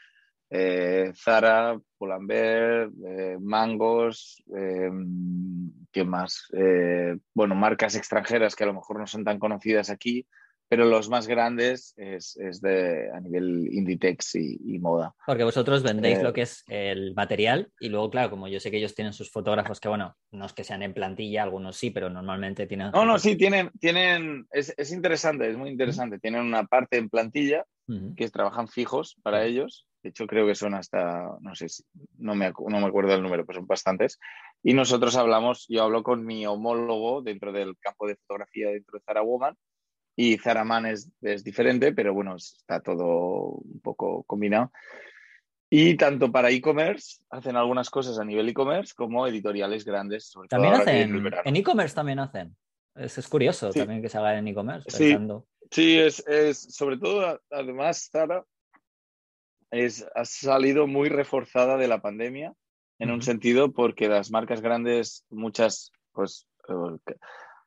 eh, Zara, Pull&Bear, eh, Mangos, eh, ¿qué más? bueno, marcas extranjeras que a lo mejor no son tan conocidas aquí, pero los más grandes es, de a nivel Inditex y, moda. Porque vosotros vendéis lo que es el material y luego, claro, como yo sé que ellos tienen sus fotógrafos que, bueno, no es que sean en plantilla, algunos sí, pero normalmente tienen... No, no, sí, tienen, tienen es, es interesante, es muy interesante. Tienen una parte en plantilla que trabajan fijos para ellos de hecho, creo que son hasta, no sé, si, no, me, no me acuerdo del número, pero son bastantes. Y nosotros hablamos, yo hablo con mi homólogo dentro del campo de fotografía dentro de Zara Woman. Y Zara Man es, es diferente, pero bueno, está todo un poco combinado. Y tanto para e-commerce, hacen algunas cosas a nivel e-commerce como editoriales grandes. también hacen, en e-commerce también hacen. Es, es curioso también que se haga en e-commerce. Sí, sí es, es, sobre todo, además, Zara es, ha salido muy reforzada de la pandemia en un sentido porque las marcas grandes, muchas, pues, eh,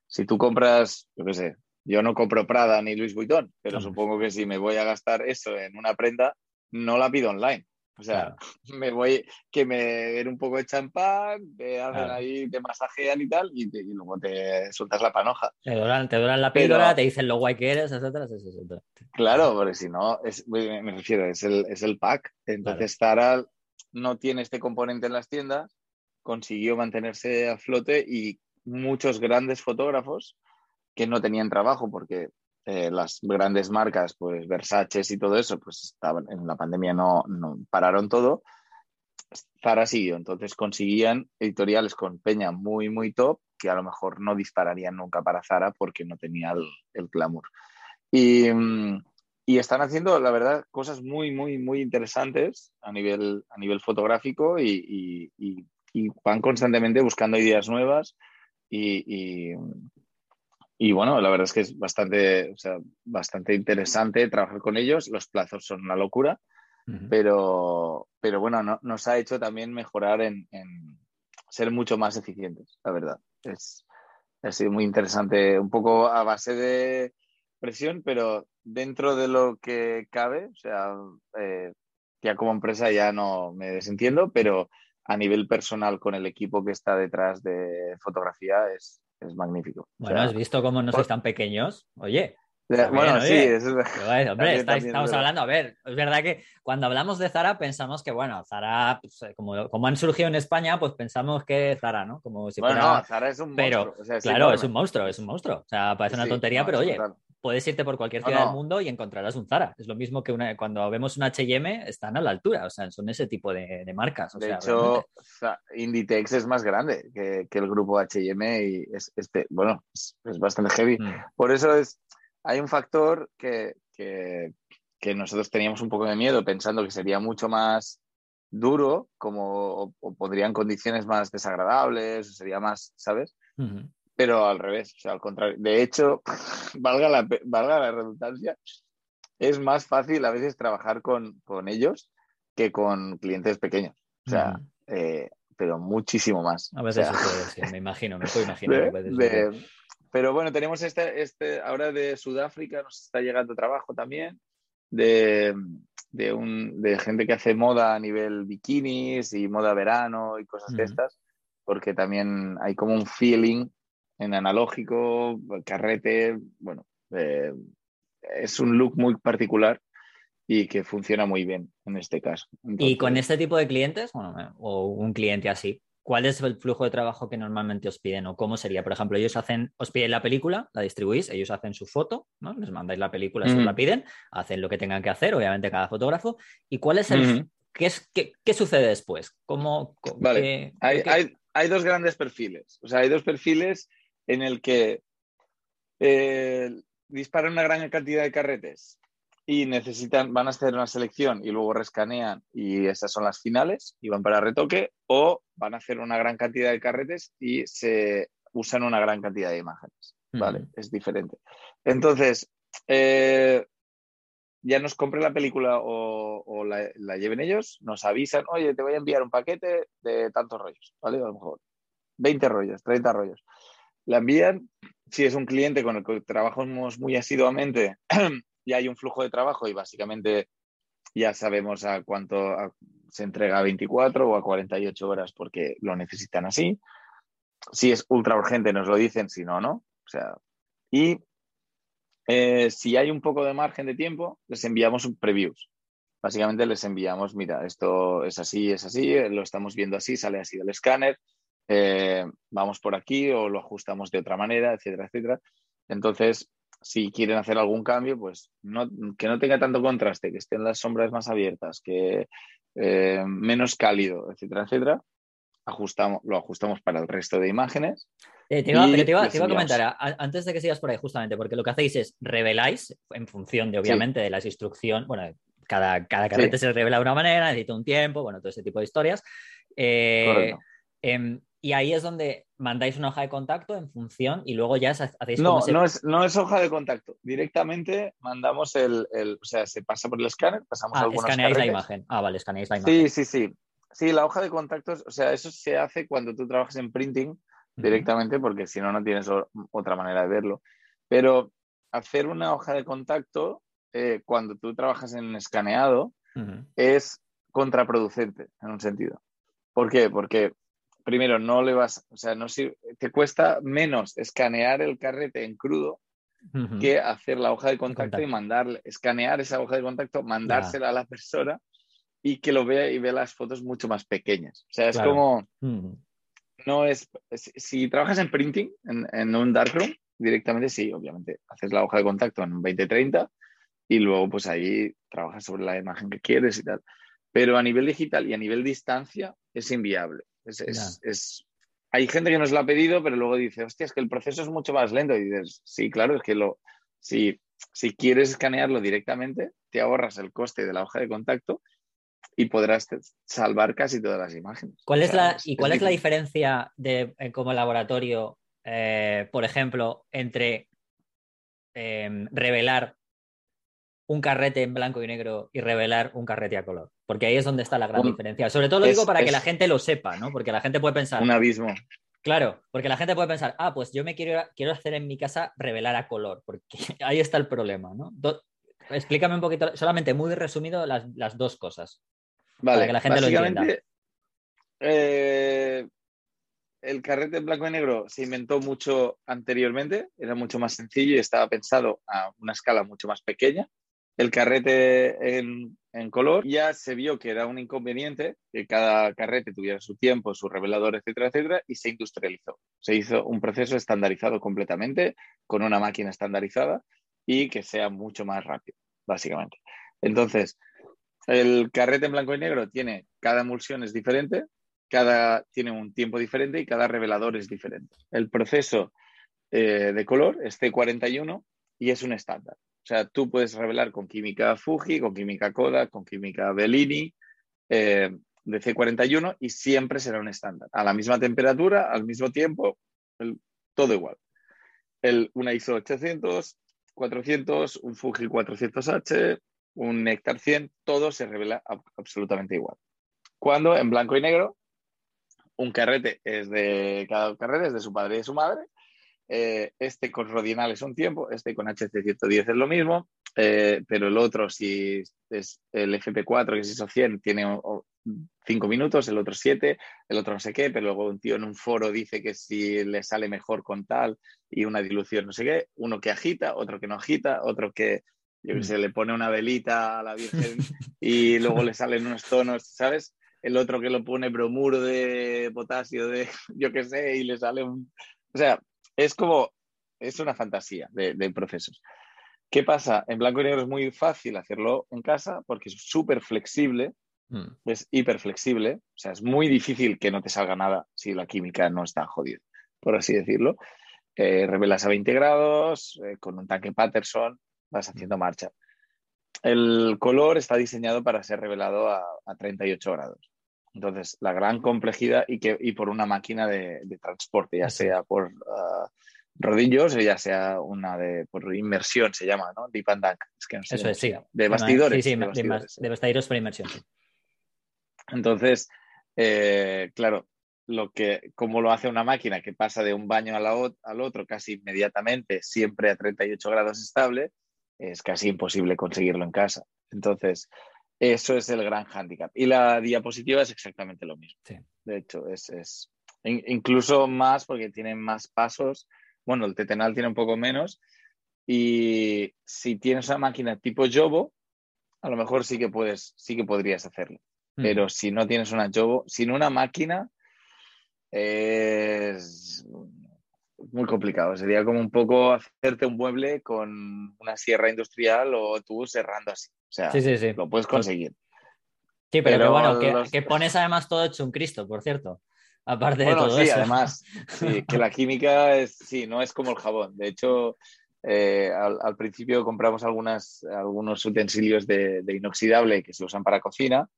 si tú compras, yo qué sé, yo no compro Prada ni Louis Vuitton, pero supongo que si me voy a gastar eso en una prenda, no la pido online. O sea, (laughs) me voy, que me den un poco de champán, te hacen ahí, te masajean y tal, y, luego te sueltas la panoja. Te duran, te la píldora, te dicen lo guay que eres, etcétera, Claro, porque si no, es, me refiero, es el, es el pack. Entonces Zara no tiene este componente en las tiendas, consiguió mantenerse a flote y muchos grandes fotógrafos que no tenían trabajo porque eh, las grandes marcas, pues Versace y todo eso, pues estaban, en la pandemia no, no, pararon todo. Zara siguió, entonces conseguían editoriales con peña muy, muy top que a lo mejor no dispararían nunca para Zara porque no tenía el, el glamour. Y, y, están haciendo, la verdad, cosas muy, muy, muy interesantes a nivel, a nivel fotográfico y, y, y van constantemente buscando ideas nuevas y, y bueno, la verdad es que es bastante, o sea, bastante interesante trabajar con ellos. Los plazos son una locura, pero, pero bueno, no, nos ha hecho también mejorar en, ser mucho más eficientes, la verdad. Es, ha sido muy interesante, un poco a base de presión, pero dentro de lo que cabe, o sea, eh, ya como empresa ya no me desentiendo, pero a nivel personal con el equipo que está detrás de fotografía es, es magnífico. Bueno, ¿has visto cómo no sois tan pequeños? Oye. bueno, sí, es... hombre, (laughs) estamos hablando, a ver, es verdad que cuando hablamos de Zara pensamos que, bueno, Zara, pues, eh, como, como, han surgido en España, pues pensamos que Zara, ¿no? Como si bueno, no, Zara es un monstruo. Pero, claro, es un monstruo, es un monstruo. O sea, parece una tontería, pero oye, puedes irte por cualquier ciudad del mundo y encontrarás un Zara. Es lo mismo que una, cuando vemos un H&M, están a la altura, o sea, son ese tipo de, marcas. de hecho, Inditex es más grande que, el grupo H&M y es, este, bueno, es, bastante heavy. Mm. Por eso es, hay un factor que, que, nosotros teníamos un poco de miedo pensando que sería mucho más duro, como o, podrían condiciones más desagradables, sería más, ¿sabes? Pero al revés, o sea, al contrario. De hecho, (laughs) valga la, valga la redundancia, es más fácil a veces trabajar con, con ellos que con clientes pequeños. O sea, eh, pero muchísimo más. A veces sí, me imagino, me puedo imaginar. (laughs) pero bueno, tenemos este, este, ahora de Sudáfrica, nos está llegando trabajo también, de, de, un, de gente que hace moda a nivel bikinis y moda verano y cosas de estas, porque también hay como un feeling en analógico, carrete, bueno, eh, es un look muy particular y que funciona muy bien en este caso. y con este tipo de clientes, bueno, o un cliente así, ¿cuál es el flujo de trabajo que normalmente os piden o cómo sería? Por ejemplo, ellos hacen, os piden la película, la distribuís, ellos hacen su foto, ¿no? Les mandáis la película, si os la piden, hacen lo que tengan que hacer, obviamente cada fotógrafo. ¿Y cuál es el, qué, es, qué, sucede después? ¿Cómo, vale, hay, Hay, hay, dos grandes perfiles, o sea, hay dos perfiles en el que eh, disparan una gran cantidad de carretes y necesitan, van a hacer una selección y luego rescanean y esas son las finales y van para retoque, o van a hacer una gran cantidad de carretes y se usan una gran cantidad de imágenes. Vale, es diferente. Entonces, eh, ya nos compren la película o, la, la, lleven ellos, nos avisan, oye, te voy a enviar un paquete de tantos rollos, ¿vale? A lo mejor 20 rollos, 30 rollos. La envían, si es un cliente con el que trabajamos muy asiduamente (clears throat) ya hay un flujo de trabajo y básicamente ya sabemos a cuánto se entrega a 24 o a 48 horas porque lo necesitan así. Si es ultra urgente nos lo dicen, si no, no. O sea, y eh, si hay un poco de margen de tiempo, les enviamos previews. Básicamente les enviamos, mira, esto es así, es así, lo estamos viendo así, sale así del escáner, eh, vamos por aquí o lo ajustamos de otra manera, etcétera, etcétera. Entonces, si quieren hacer algún cambio, pues que no tenga tanto contraste, que estén las sombras más abiertas, que eh, menos cálido, etcétera, etcétera, ajustamos, lo ajustamos para el resto de imágenes. Eh, te, iba, te, iba, a comentar, antes de que sigas por ahí, justamente, porque lo que hacéis es reveláis en función de, obviamente, de las instrucciones, bueno, cada, cada carrete se revela de una manera, necesita un tiempo, bueno, todo ese tipo de historias. Eh, y ahí es donde mandáis una hoja de contacto en función y luego ya hacéis no, no, es, no es hoja de contacto. Directamente mandamos el, o sea, se pasa por el escáner, pasamos ah, escaneáis la imagen. Ah, vale, escaneáis la imagen. Sí, sí, sí. Sí, la hoja de contactos, o sea, eso se hace cuando tú trabajas en printing directamente, porque si no, no tienes otra manera de verlo. Pero hacer una hoja de contacto eh, cuando tú trabajas en escaneado es contraproducente en un sentido. ¿Por qué? Porque primero, no le vas, o sea, no te cuesta menos escanear el carrete en crudo que hacer la hoja de contacto, y mandarle, escanear esa hoja de contacto, mandársela a la persona y que lo vea y vea las fotos mucho más pequeñas. O sea, es como, no es, si, trabajas en printing, en, en, un darkroom, directamente sí, obviamente, haces la hoja de contacto en un 2030 y luego pues ahí trabajas sobre la imagen que quieres y tal. Pero a nivel digital y a nivel distancia es inviable. Es, hay gente que nos lo ha pedido, pero luego dice, hostia, es que el proceso es mucho más lento. Y dices, sí, claro, es que lo, si, si quieres escanearlo directamente, te ahorras el coste de la hoja de contacto y podrás salvar casi todas las imágenes. ¿Cuál es la, ¿Y cuál es, la diferencia de, eh, como laboratorio, eh, por ejemplo, entre em, revelar un carrete en blanco y negro y revelar un carrete a color. Porque ahí es donde está la gran diferencia. Sobre todo lo digo para que la gente lo sepa, ¿no? Porque la gente puede pensar. Un abismo. Claro, porque la gente puede pensar, ah, pues yo me quiero, quiero hacer en mi casa revelar a color, porque (laughs) ahí está el problema, ¿no? explícame un poquito, solamente muy resumido, las, dos cosas. Vale, para que la gente lo entienda. Eh, el carrete en blanco y negro se inventó mucho anteriormente, era mucho más sencillo y estaba pensado a una escala mucho más pequeña el carrete en, color, ya se vio que era un inconveniente que cada carrete tuviera su tiempo, su revelador, etcétera, etcétera, y se industrializó. Se hizo un proceso estandarizado completamente, con una máquina estandarizada y que sea mucho más rápido, básicamente. Entonces, el carrete en blanco y negro tiene, cada emulsión es diferente, cada tiene un tiempo diferente y cada revelador es diferente. El proceso eh, de color es C41 y es un estándar. O sea, tú puedes revelar con química Fuji, con química Kodak, con química Bellini, eh, de C41 y siempre será un estándar. A la misma temperatura, al mismo tiempo, todo igual. El, una ISO 800, 400, un Fuji 400H, un Nectar 100, todo se revela absolutamente igual. Cuando en blanco y negro un carrete es de cada carrete es de su padre y de su madre. Eh, este con Rodinal es un tiempo, este con HC110 es lo mismo, eh, pero el otro, si es el FP4, que es ISO 100, tiene 5 minutos, el otro 7, el otro no sé qué, pero luego un tío en un foro dice que si le sale mejor con tal y una dilución no sé qué, uno que agita, otro que no agita, otro que yo que le pone una velita a la Virgen y luego le salen unos tonos, ¿sabes? El otro que lo pone bromuro de potasio, de (laughs) yo qué sé, y le sale un... O sea, es como, es una fantasía de, procesos. ¿Qué pasa? En blanco y negro es muy fácil hacerlo en casa porque es súper flexible, mm. es hiper flexible, o sea, es muy difícil que no te salga nada si la química no está jodida, por así decirlo. Eh, revelas a 20 grados, eh, con un tanque Patterson, vas haciendo marcha. El color está diseñado para ser revelado a, 38 grados. Entonces, la gran complejidad y, que, y por una máquina de, transporte, ya sea por uh, rodillos o ya sea una de por inmersión, se llama, ¿no? Deep and Dunk. Es que no sé Eso es, sí. De bastidores. Sí, sí, de bastidores, de bastidores por inmersión. Entonces, eh, claro, lo que, como lo hace una máquina que pasa de un baño al otro casi inmediatamente, siempre a 38 grados estable, es casi imposible conseguirlo en casa. Entonces, eso es el gran hándicap. Y la diapositiva es exactamente lo mismo. De hecho, es, incluso más porque tiene más pasos. Bueno, el Tetenal tiene un poco menos. Y si tienes una máquina tipo Jobo, a lo mejor sí que puedes, sí que podrías hacerlo. Mm. Pero si no tienes una Jobo, sin una máquina, es muy complicado. Sería como un poco hacerte un mueble con una sierra industrial o tú cerrando así. O sea, lo puedes conseguir. Sí, pero, bueno, que, pones además todo hecho un Cristo, por cierto. Aparte de todo sí, además, (laughs) sí, que la química es, sí, no es como el jabón. De hecho, eh, al, principio compramos algunas, algunos utensilios de, de, inoxidable que se usan para cocina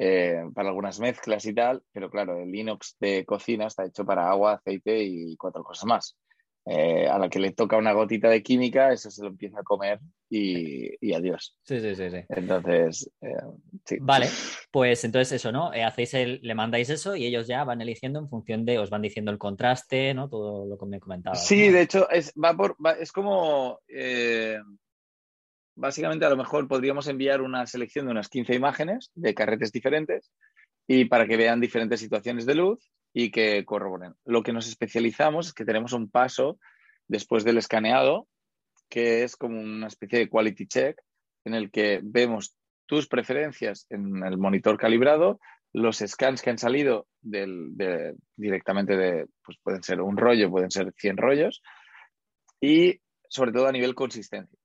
eh, para algunas mezclas y tal, pero claro, el inox de cocina está hecho para agua, aceite y cuatro cosas más. Eh, a la que le toca una gotita de química, eso se lo empieza a comer y, adiós. Sí, sí, sí. Entonces, eh, sí. Vale, pues entonces eso, ¿no? hacéis el, le mandáis eso y ellos ya van eligiendo en función de, os van diciendo el contraste, ¿no? Todo lo que me comentabas. Sí, de hecho, es, va por, es como básicamente a lo mejor podríamos enviar una selección de unas 15 imágenes de carretes diferentes y para que vean diferentes situaciones de luz y que corroboren. Lo que nos especializamos es que tenemos un paso después del escaneado, que es como una especie de quality check en el que vemos tus preferencias en el monitor calibrado, los scans que han salido directamente de, pues pueden ser un rollo, pueden ser 100 rollos, y sobre todo a nivel consistencia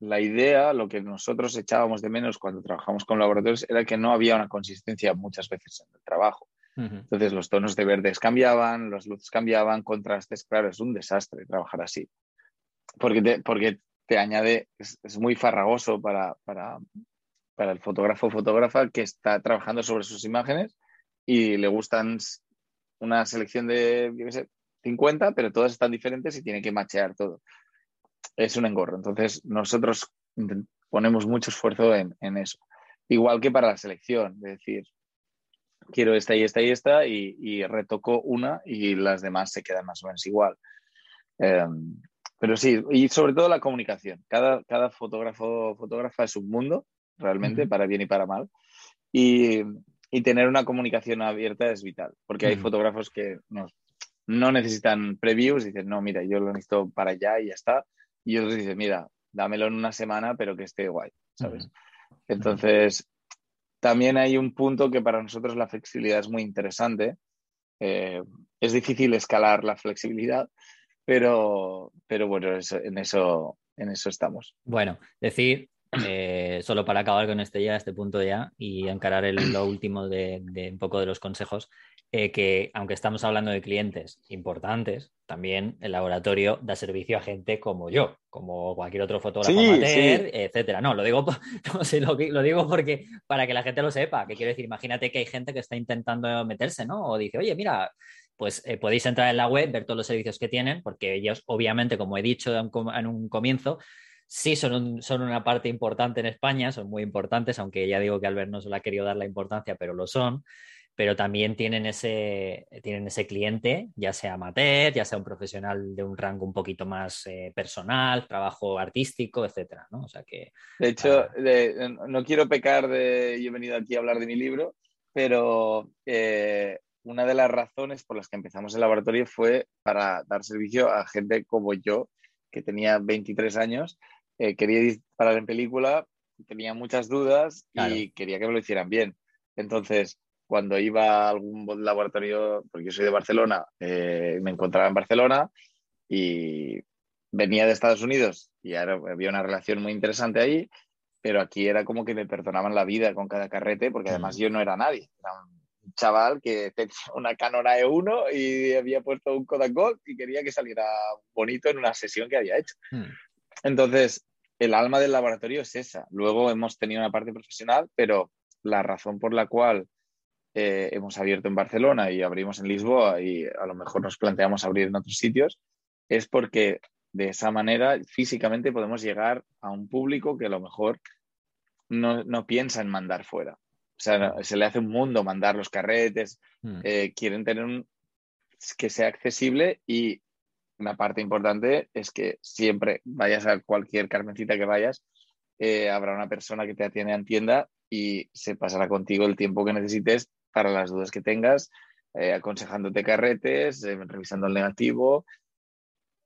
la idea, lo que nosotros echábamos de menos cuando trabajamos con laboratorios era que no había una consistencia muchas veces en el trabajo. Entonces los tonos de verdes cambiaban, las luces cambiaban, contrastes, claro, es un desastre trabajar así. Porque te, porque te añade, es, muy farragoso para, para, para el fotógrafo o fotógrafa que está trabajando sobre sus imágenes y le gustan una selección de, yo qué sé, 50, pero todas están diferentes y tiene que machear todo es un engorro. Entonces, nosotros ponemos mucho esfuerzo en, eso. Igual que para la selección, es decir, quiero esta y esta y esta y, retoco una y las demás se quedan más o menos igual. Em, pero sí, y sobre todo la comunicación. Cada, cada fotógrafo o fotógrafa es un mundo, realmente, para bien y para mal. Y, tener una comunicación abierta es vital, porque hay fotógrafos que no necesitan previews, dicen, no, mira, yo lo necesito para allá y ya está y otros dicen, mira, dámelo en una semana, pero que esté guay, ¿sabes? Entonces, también hay un punto que para nosotros la flexibilidad es muy interesante. Eh, es difícil escalar la flexibilidad, pero, pero bueno, en, eso, en eso estamos. Bueno, decir, eh, solo para acabar con este ya, este punto ya, y encarar el, lo último de, de, un poco de los consejos, eh, que aunque estamos hablando de clientes importantes, también el laboratorio da servicio a gente como yo, como cualquier otro fotógrafo amateur, etcétera. No, lo digo, (laughs) lo, digo porque para que la gente lo sepa, que quiero decir, imagínate que hay gente que está intentando meterse, ¿no? O dice, oye, mira, pues eh, podéis entrar en la web, ver todos los servicios que tienen, porque ellos, obviamente, como he dicho en un comienzo, sí son, son una parte importante en España, son muy importantes, aunque ya digo que Albert no se le ha querido dar la importancia, pero lo son. Pero también tienen ese, tienen ese cliente, ya sea amateur, ya sea un profesional de un rango un poquito más eh, personal, trabajo artístico, etcétera, ¿no? O sea que... De hecho, ah. no quiero pecar de... Yo he venido aquí a hablar de mi libro, pero eh, una de las razones por las que empezamos el laboratorio fue para dar servicio a gente como yo, que tenía 23 años, eh, quería disparar en película, tenía muchas dudas y quería que me lo hicieran bien. Entonces, cuando iba a algún laboratorio, porque yo soy de Barcelona, eh, me encontraba en Barcelona y venía de Estados Unidos y había una relación muy interesante ahí, pero aquí era como que me perdonaban la vida con cada carrete, porque además mm. yo no era nadie, era un chaval que tenía una Canon E1 y había puesto un Kodak Gold y quería que saliera bonito en una sesión que había hecho. Mm. Entonces, el alma del laboratorio es esa. Luego hemos tenido una parte profesional, pero la razón por la cual eh, hemos abierto en Barcelona y abrimos en Lisboa y a lo mejor nos planteamos abrir en otros sitios, es porque de esa manera físicamente podemos llegar a un público que a lo mejor no, piensa en mandar fuera. O sea, se le hace un mundo mandar los carretes, mm. eh, quieren tener un, que sea accesible y una parte importante es que siempre vayas a cualquier carmencita que vayas, eh, habrá una persona que te atiende en tienda y se pasará contigo el tiempo que necesites para las dudas que tengas, eh, aconsejándote carretes, eh, revisando el negativo,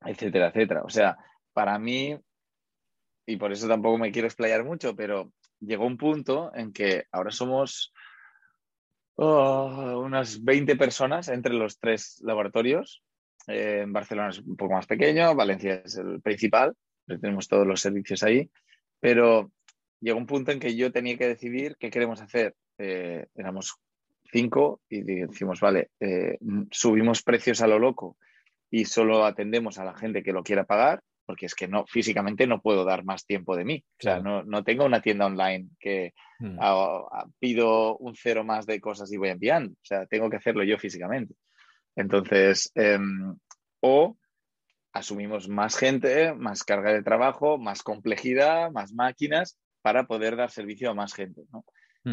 etcétera, etcétera. O sea, para mí, y por eso tampoco me quiero explayar mucho, pero llegó un punto en que ahora somos oh, unas 20 personas entre los tres laboratorios. Eh, Barcelona es un poco más pequeño, Valencia es el principal, tenemos todos los servicios ahí, pero llegó un punto en que yo tenía que decidir qué queremos hacer. éramos cinco y decimos, vale, eh, subimos precios a lo loco y solo atendemos a la gente que lo quiera pagar, porque es que no, físicamente no puedo dar más tiempo de mí. O sea, no, no, tengo una tienda online que hmm. pido un cero más de cosas y voy enviando. O sea, tengo que hacerlo yo físicamente. Entonces, em, o asumimos más gente, más carga de trabajo, más complejidad, más máquinas para poder dar servicio a más gente. ¿no?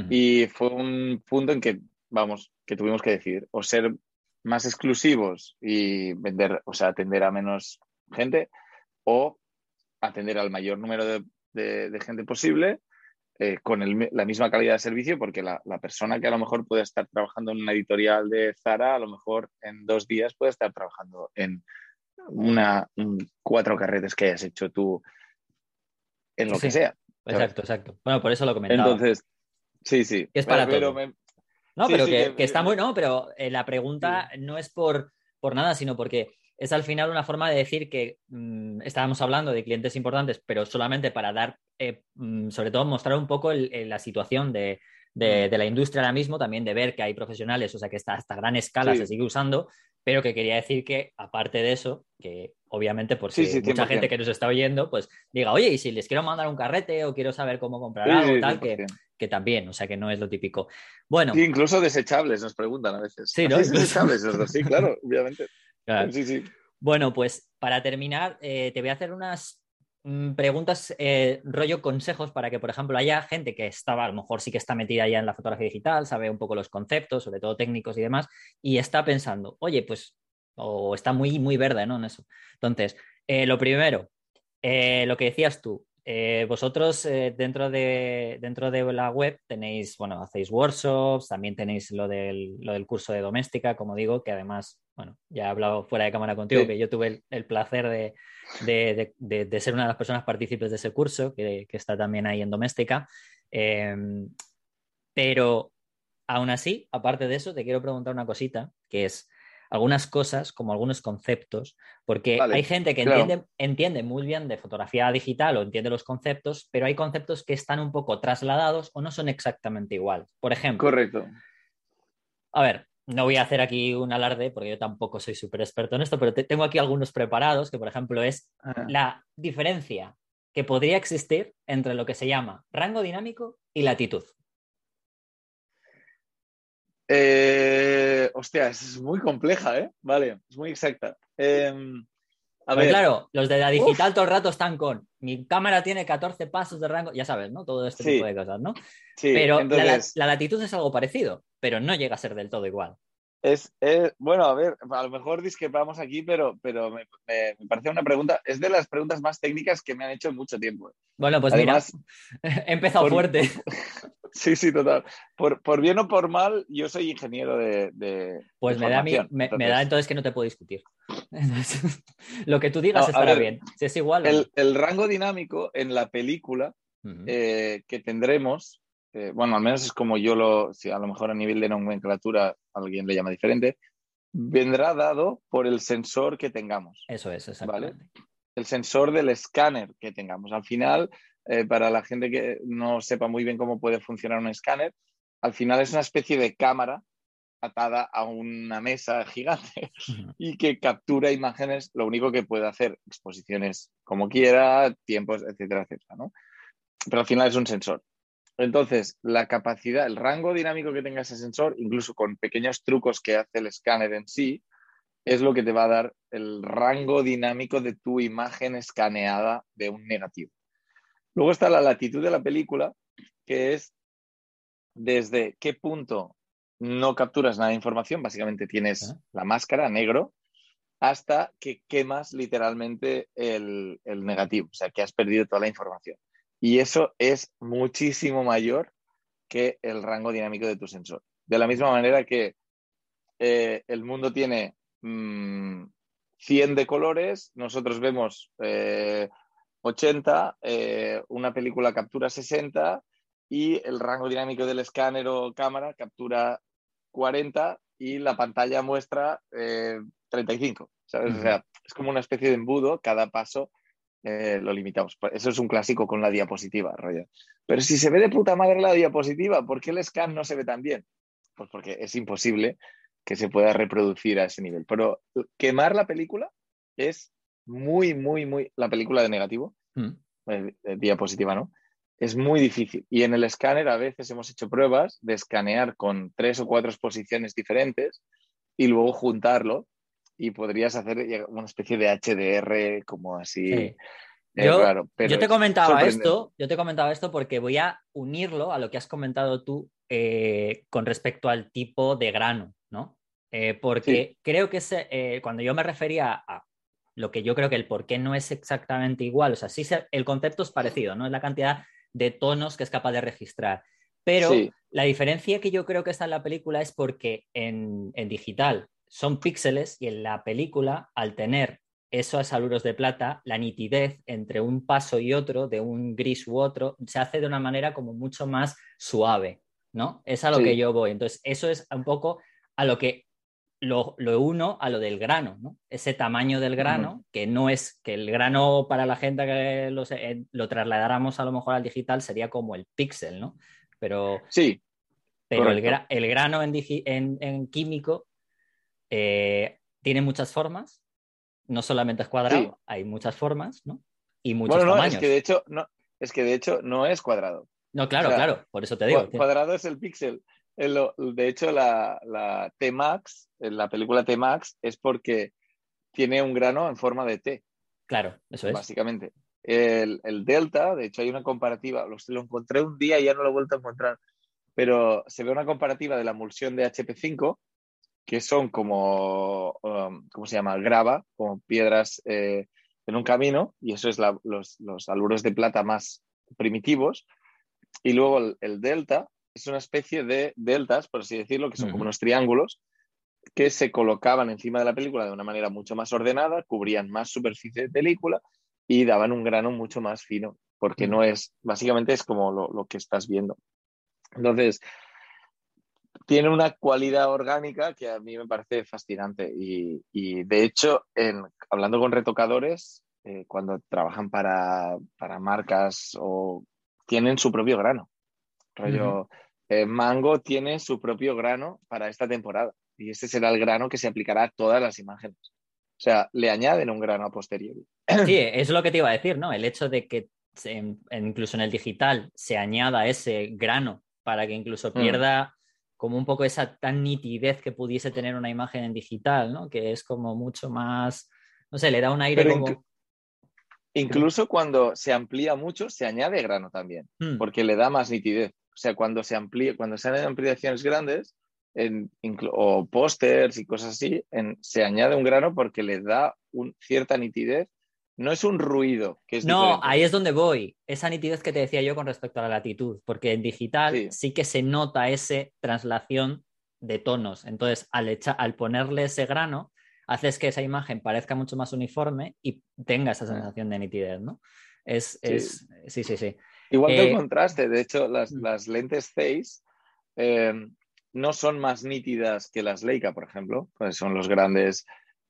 Y fue un punto en que vamos, que tuvimos que decir, o ser más exclusivos y vender, o sea, atender a menos gente, o atender al mayor número de, gente posible eh, con la misma calidad de servicio, porque la, persona que a lo mejor puede estar trabajando en una editorial de Zara, a lo mejor en dos días puede estar trabajando en una, cuatro carretes que hayas hecho tú en lo que sea. Exacto, exacto. Bueno, por eso lo comentaba. Entonces, sí, sí. Es para todo. No, pero que, está muy, no, pero eh, la pregunta no es por, por nada, sino porque es al final una forma de decir que mm, estábamos hablando de clientes importantes, pero solamente para dar, eh, mm, sobre todo mostrar un poco la situación de, de, la industria ahora mismo, también de ver que hay profesionales, o sea, que está hasta gran escala se sigue usando, pero que quería decir que, aparte de eso, que obviamente por si mucha gente que nos está oyendo, pues diga, oye, y si les quiero mandar un carrete o quiero saber cómo comprar algo, tal, que, que, también, o sea, que no es lo típico. Bueno. incluso desechables nos preguntan a veces. Sí, ¿no? (laughs) Desechables, (laughs) sí, claro, obviamente. Sí, sí. Bueno, pues para terminar, eh, te voy a hacer unas Mm, preguntas eh, rollo consejos para que, por ejemplo, haya gente que estaba, a lo mejor sí que está metida ya en la fotografía digital, sabe un poco los conceptos, sobre todo técnicos y demás, y está pensando, oye, pues, o está muy, muy verde, ¿no? En eso. Entonces, eh, lo primero, eh, lo que decías tú, vosotros dentro, de, dentro de la web tenéis, bueno, hacéis workshops, también tenéis lo del, lo del curso de doméstica, como digo, que además, bueno, ya he hablado fuera de cámara contigo, que yo tuve el placer de, de, ser una de las personas partícipes de ese curso, que, está también ahí en Doméstica. Em, pero aún así, aparte de eso, te quiero preguntar una cosita, que es algunas cosas, como algunos conceptos, porque hay gente que entiende, entiende, muy bien de fotografía digital o entiende los conceptos, pero hay conceptos que están un poco trasladados o no son exactamente igual. Por ejemplo. Correcto. A ver, no voy a hacer aquí un alarde porque yo tampoco soy súper experto en esto, pero tengo aquí algunos preparados, que por ejemplo es ah. la diferencia que podría existir entre lo que se llama rango dinámico y latitud. Eh, hostia, es muy compleja, ¿eh? Vale, es muy exacta. Em, A Pues ver, claro, los de la digital todo el rato están con mi cámara tiene 14 pasos de rango, ya sabes, ¿no? Todo este Sí. tipo de cosas, ¿no? sí, pero la latitud es algo parecido, pero no llega a ser del todo igual. Es, es- bueno, a ver, a lo mejor discrepamos aquí, pero, pero me, me- me parece una pregunta, es de las preguntas más técnicas que me han hecho en mucho tiempo. Bueno, pues Además, mira, (laughs) he empezado por- fuerte. (laughs) Sí, sí, total. Por, por bien o por mal, yo soy ingeniero de. de- Pues de me da, formación. me, me da entonces que no te puedo discutir. (laughs) Entonces, lo que tú digas No, estará ver, bien. Si es igual. El, el rango dinámico en la película eh, que tendremos, eh, bueno, al menos es como yo lo, si a lo mejor a nivel de nomenclatura alguien le llama diferente, vendrá dado por el sensor que tengamos, Eso es, exactamente. el sensor del escáner que tengamos. Al final, eh, para la gente que no sepa muy bien cómo puede funcionar un escáner, al final es una especie de cámara atada a una mesa (laughs) gigante y que captura imágenes, lo único que puede hacer, exposiciones como quiera, tiempos, etcétera, etcétera, ¿no? Pero al final es un sensor. Entonces, la capacidad, el rango dinámico que tenga ese sensor, incluso con pequeños trucos que hace el escáner en sí, es lo que te va a dar el rango dinámico de tu imagen escaneada de un negativo. Luego está la latitud de la película, que es desde qué punto no capturas nada de información, básicamente tienes la máscara negro, hasta que quemas literalmente el, el negativo, o sea, que has perdido toda la información. Y eso es muchísimo mayor que el rango dinámico de tu sensor. De la misma manera que eh, el mundo tiene mm, 100 de colores, nosotros vemos eh, 80, eh, una película captura 60 y el rango dinámico del escáner o cámara captura 40 y la pantalla muestra eh, 35. ¿sabes? Ujú. O sea, es como una especie de embudo, cada paso eh, lo limitamos. Pues Eso es un clásico con la diapositiva, rollo. Pero si se ve de puta madre la diapositiva, ¿por qué el scan no se ve tan bien? Pues porque es imposible que se pueda reproducir a ese nivel. Pero quemar la película es muy, muy, muy. La película de negativo, Mm. eh, eh, diapositiva, ¿no? Es muy difícil. Y en el escáner a veces hemos hecho pruebas de escanear con tres o cuatro exposiciones diferentes y luego juntarlo y podrías hacer una especie de HDR como así. Sí. eh, Yo- raro, pero yo te comentaba esto, yo te comentaba esto porque voy a unirlo a lo que has comentado tú eh, con respecto al tipo de grano, ¿no? Eh, porque creo que eh, cuando yo me refería a lo que yo creo que el por qué no es exactamente igual, o sea, sí se- el concepto es parecido, ¿no? Es la cantidad de tonos que es capaz de registrar. Pero Sí. la diferencia que yo creo que está en la película es porque en, en digital son píxeles y en la película, al tener esos aluros de plata, la nitidez entre un paso y otro, de un gris u otro, se hace de una manera como mucho más suave, ¿no? Es a lo Sí. que yo voy. Entonces, eso es un poco a lo que lo, lo uno a lo del grano, ¿no? Ese tamaño del grano, que no es que el grano para la gente que lo, eh, lo trasladáramos a lo mejor al digital sería como el píxel, ¿no? Pero, Sí, pero el, Correcto. gra- el grano en- en químico eh, tiene muchas formas, no solamente es cuadrado, Sí. hay muchas formas, ¿no? Y muchos bueno, no, tamaños. es que de hecho no, es que de hecho no es cuadrado. No, claro, o sea, claro, por eso te digo. Tío. Cuadrado es el píxel. De hecho, la, la T-Max, la película T-Max, es porque tiene un grano en forma de T, Claro, eso es. básicamente. El, el Delta, de hecho, hay una comparativa, lo, lo encontré un día y ya no lo he vuelto a encontrar, pero se ve una comparativa de la emulsión de HP5, que son como, um, ¿cómo se llama? Grava, como piedras eh, en un camino, y eso es la- los, los aluros de plata más primitivos. Y luego el, el delta es una especie de deltas, por así decirlo, que son como unos triángulos que se colocaban encima de la película de una manera mucho más ordenada, cubrían más superficie de película y daban un grano mucho más fino, porque no es, básicamente es como lo, lo que estás viendo. Entonces, tiene una cualidad orgánica que a mí me parece fascinante y, y, de hecho, en, hablando con retocadores, eh, cuando trabajan para, para, marcas o tienen su propio grano. Rollo, uh -huh. eh, Mango tiene su propio grano para esta temporada y este será el grano que se aplicará a todas las imágenes. O sea, le añaden un grano a posteriori. (clears throat) Sí, es lo que te iba a decir, ¿no? El hecho de que incluso en el digital se añada ese grano para que incluso pierda mm. Como un poco esa tan nitidez que pudiese tener una imagen en digital, ¿no? Que es como mucho más No sé, le da un aire Pero como... inclu- Incluso cuando se amplía mucho, se añade grano también, Hmm, porque le da más nitidez. O sea, cuando se amplía, cuando se añaden ampliaciones grandes, en- o pósters y cosas así, en- se añade un grano porque le da un- cierta nitidez. No es un ruido, que es No, diferente. ahí es donde voy. Esa nitidez que te decía yo con respecto a la latitud, porque en digital sí, Sí. que se nota esa traslación de tonos. Entonces, al, echa- al ponerle ese grano, haces que esa imagen parezca mucho más uniforme y tenga esa Ah. sensación de nitidez, ¿no? Es, Sí. es- sí, sí, sí. Igual que Eh, el contraste, de hecho, las, mm. las lentes Zeiss eh, no son más nítidas que las Leica, por ejemplo, pues son los grandes,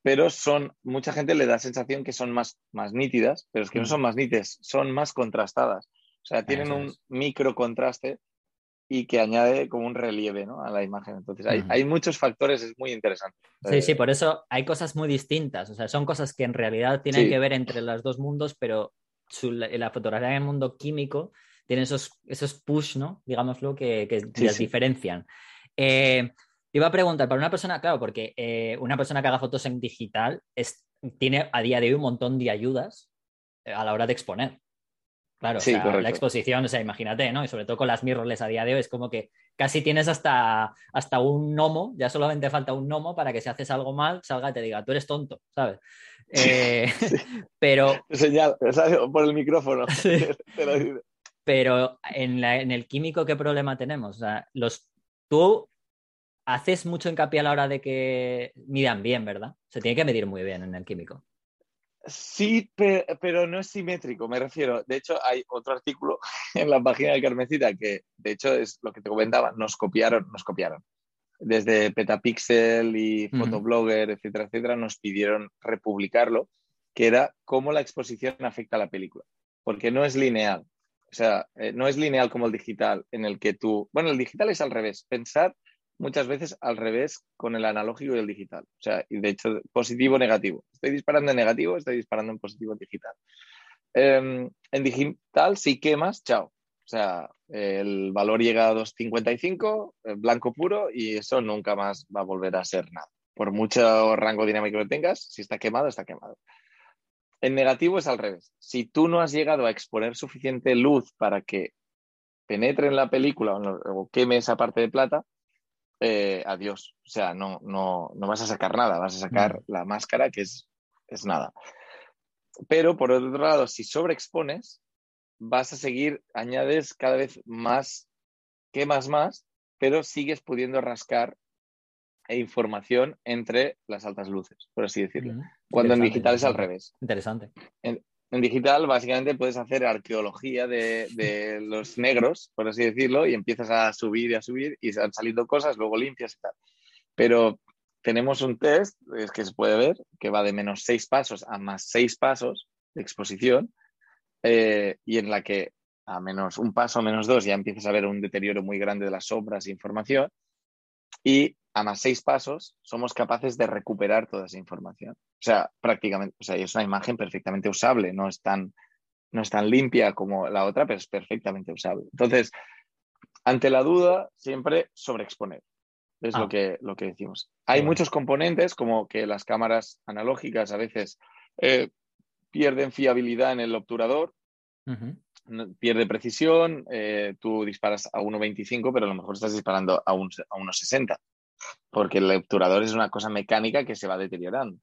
pero son, mucha gente le da sensación que son más, más nítidas, pero es que no Mm. son más nítidas, son más contrastadas. O sea, tienen un micro contraste y que añade como un relieve ¿no? a la imagen. Entonces, hay, Ujú. hay muchos factores, es muy interesante. Sí, sí, Eh, por eso hay cosas muy distintas. O sea, son cosas que en realidad tienen Sí. que ver entre los dos mundos, pero su- la fotografía en el mundo químico tiene esos, esos push, ¿no? Digámoslo, que, que Sí, las sí. diferencian. Eh, iba a preguntar, para una persona, claro, porque eh, una persona que haga fotos en digital es, tiene a día de hoy un montón de ayudas eh, a la hora de exponer. Claro, o Sí, sea, la exposición, o sea, imagínate, ¿no? Y sobre todo con las mirrorless a día de hoy es como que casi tienes hasta, hasta un gnomo, ya solamente falta un gnomo para que si haces algo mal, salga y te diga, tú eres tonto, ¿sabes? Eh, (laughs) (laughs) pero, Señal, por el micrófono. (laughs) Sí. Te lo digo. pero en, la- en el químico, ¿qué problema tenemos? O sea, los, tú haces mucho hincapié a la hora de que midan bien, ¿verdad? Se tiene que medir muy bien en el químico. Sí, pe- pero no es simétrico, me refiero. De hecho, hay otro artículo (laughs) en la página de Carmencita que, de hecho, es lo que te comentaba, nos copiaron, nos copiaron. Desde Petapixel y. Photoblogger, etcétera, etcétera, nos pidieron republicarlo, que era cómo la exposición afecta a la película. Porque no es lineal. O sea, eh, no es lineal como el digital, en el que tú. Bueno, el digital es al revés. Pensar muchas veces al revés con el analógico y el digital. O sea, de hecho, positivo, negativo. Estoy disparando en negativo, estoy disparando en positivo en digital. Eh, en digital, si quemas, chao. O sea, el valor llega a 2.55, eh, blanco puro, y eso nunca más va a volver a ser nada. Por mucho rango dinámico que tengas, si está quemado, está quemado. En negativo es al revés. Si tú no has llegado a exponer suficiente luz para que penetre en la película o, o queme esa parte de plata, eh, adiós. O sea, no, no, no vas a sacar nada, vas a sacar la máscara, que es, es nada. Pero por otro lado, si sobreexpones, vas a seguir, añades cada vez más, quemas más, pero sigues pudiendo rascar e información entre las altas luces, por así decirlo. Ujú. Cuando en digital es al revés. Interesante. En digital, básicamente, puedes hacer arqueología de, de (laughs) los negros, por así decirlo, y empiezas a subir y a subir y saliendo cosas, luego limpias y tal. Pero tenemos un test, es que se puede ver, que va de menos seis pasos a más seis pasos de exposición, eh, y en la que a menos un paso, menos dos, ya empiezas a ver un deterioro muy grande de las sombras e información, y a más seis pasos somos capaces de recuperar toda esa información. O sea, prácticamente, o sea, es una imagen perfectamente usable, no es tan, no es tan limpia como la otra, pero es perfectamente usable. Entonces, ante la duda, siempre sobreexponer. Es Ah. lo, que, lo que decimos. Hay muchos componentes, como que las cámaras analógicas a veces eh, pierden fiabilidad en el obturador, pierde precisión, eh, tú disparas a 1.25, pero a lo mejor estás disparando a, un, a 1.60, porque el obturador es una cosa mecánica que se va deteriorando.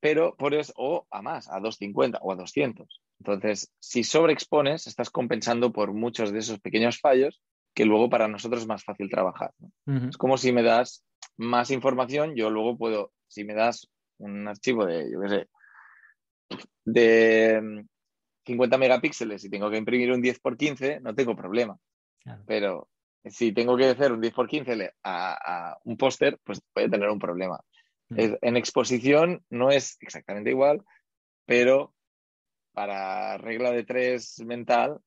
Pero por eso, o a más, a 250 o a 200. Entonces, si sobreexpones, estás compensando por muchos de esos pequeños fallos que luego para nosotros es más fácil trabajar. Es como si me das más información, yo luego puedo, si me das un archivo de, yo qué sé, de 50 megapíxeles y tengo que imprimir un 10 por 15, no tengo problema. Claro. Pero si tengo que hacer un 10 por 15 le- a, a un póster, pues puede tener un problema. Mm. Es- en exposición no es exactamente igual, pero para regla de tres mental,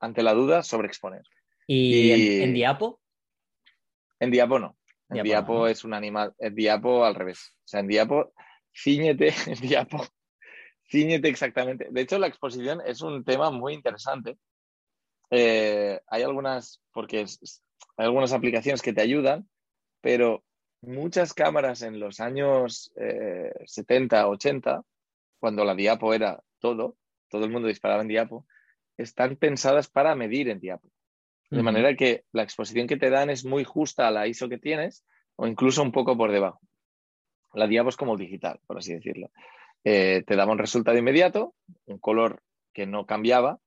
ante la duda, sobreexponer. ¿Y, en- Y- en, diapo? En Diapo no. En Diapo Diapo, no, ¿no? es un animal. En Diapo al revés. O sea, en Diapo, ciñete, (laughs) en Diapo, ciñete exactamente. De hecho, la exposición es un tema muy interesante. Eh, hay algunas, porque es- hay algunas aplicaciones que te ayudan, pero muchas cámaras en los años 70, 80, cuando la diapo era todo, todo el mundo disparaba en diapo, están pensadas para medir en diapo. De manera que la exposición que te dan es muy justa a la ISO que tienes o incluso un poco por debajo. La diapo es como el digital, por así decirlo. Eh, te daba un resultado inmediato, un color que no cambiaba,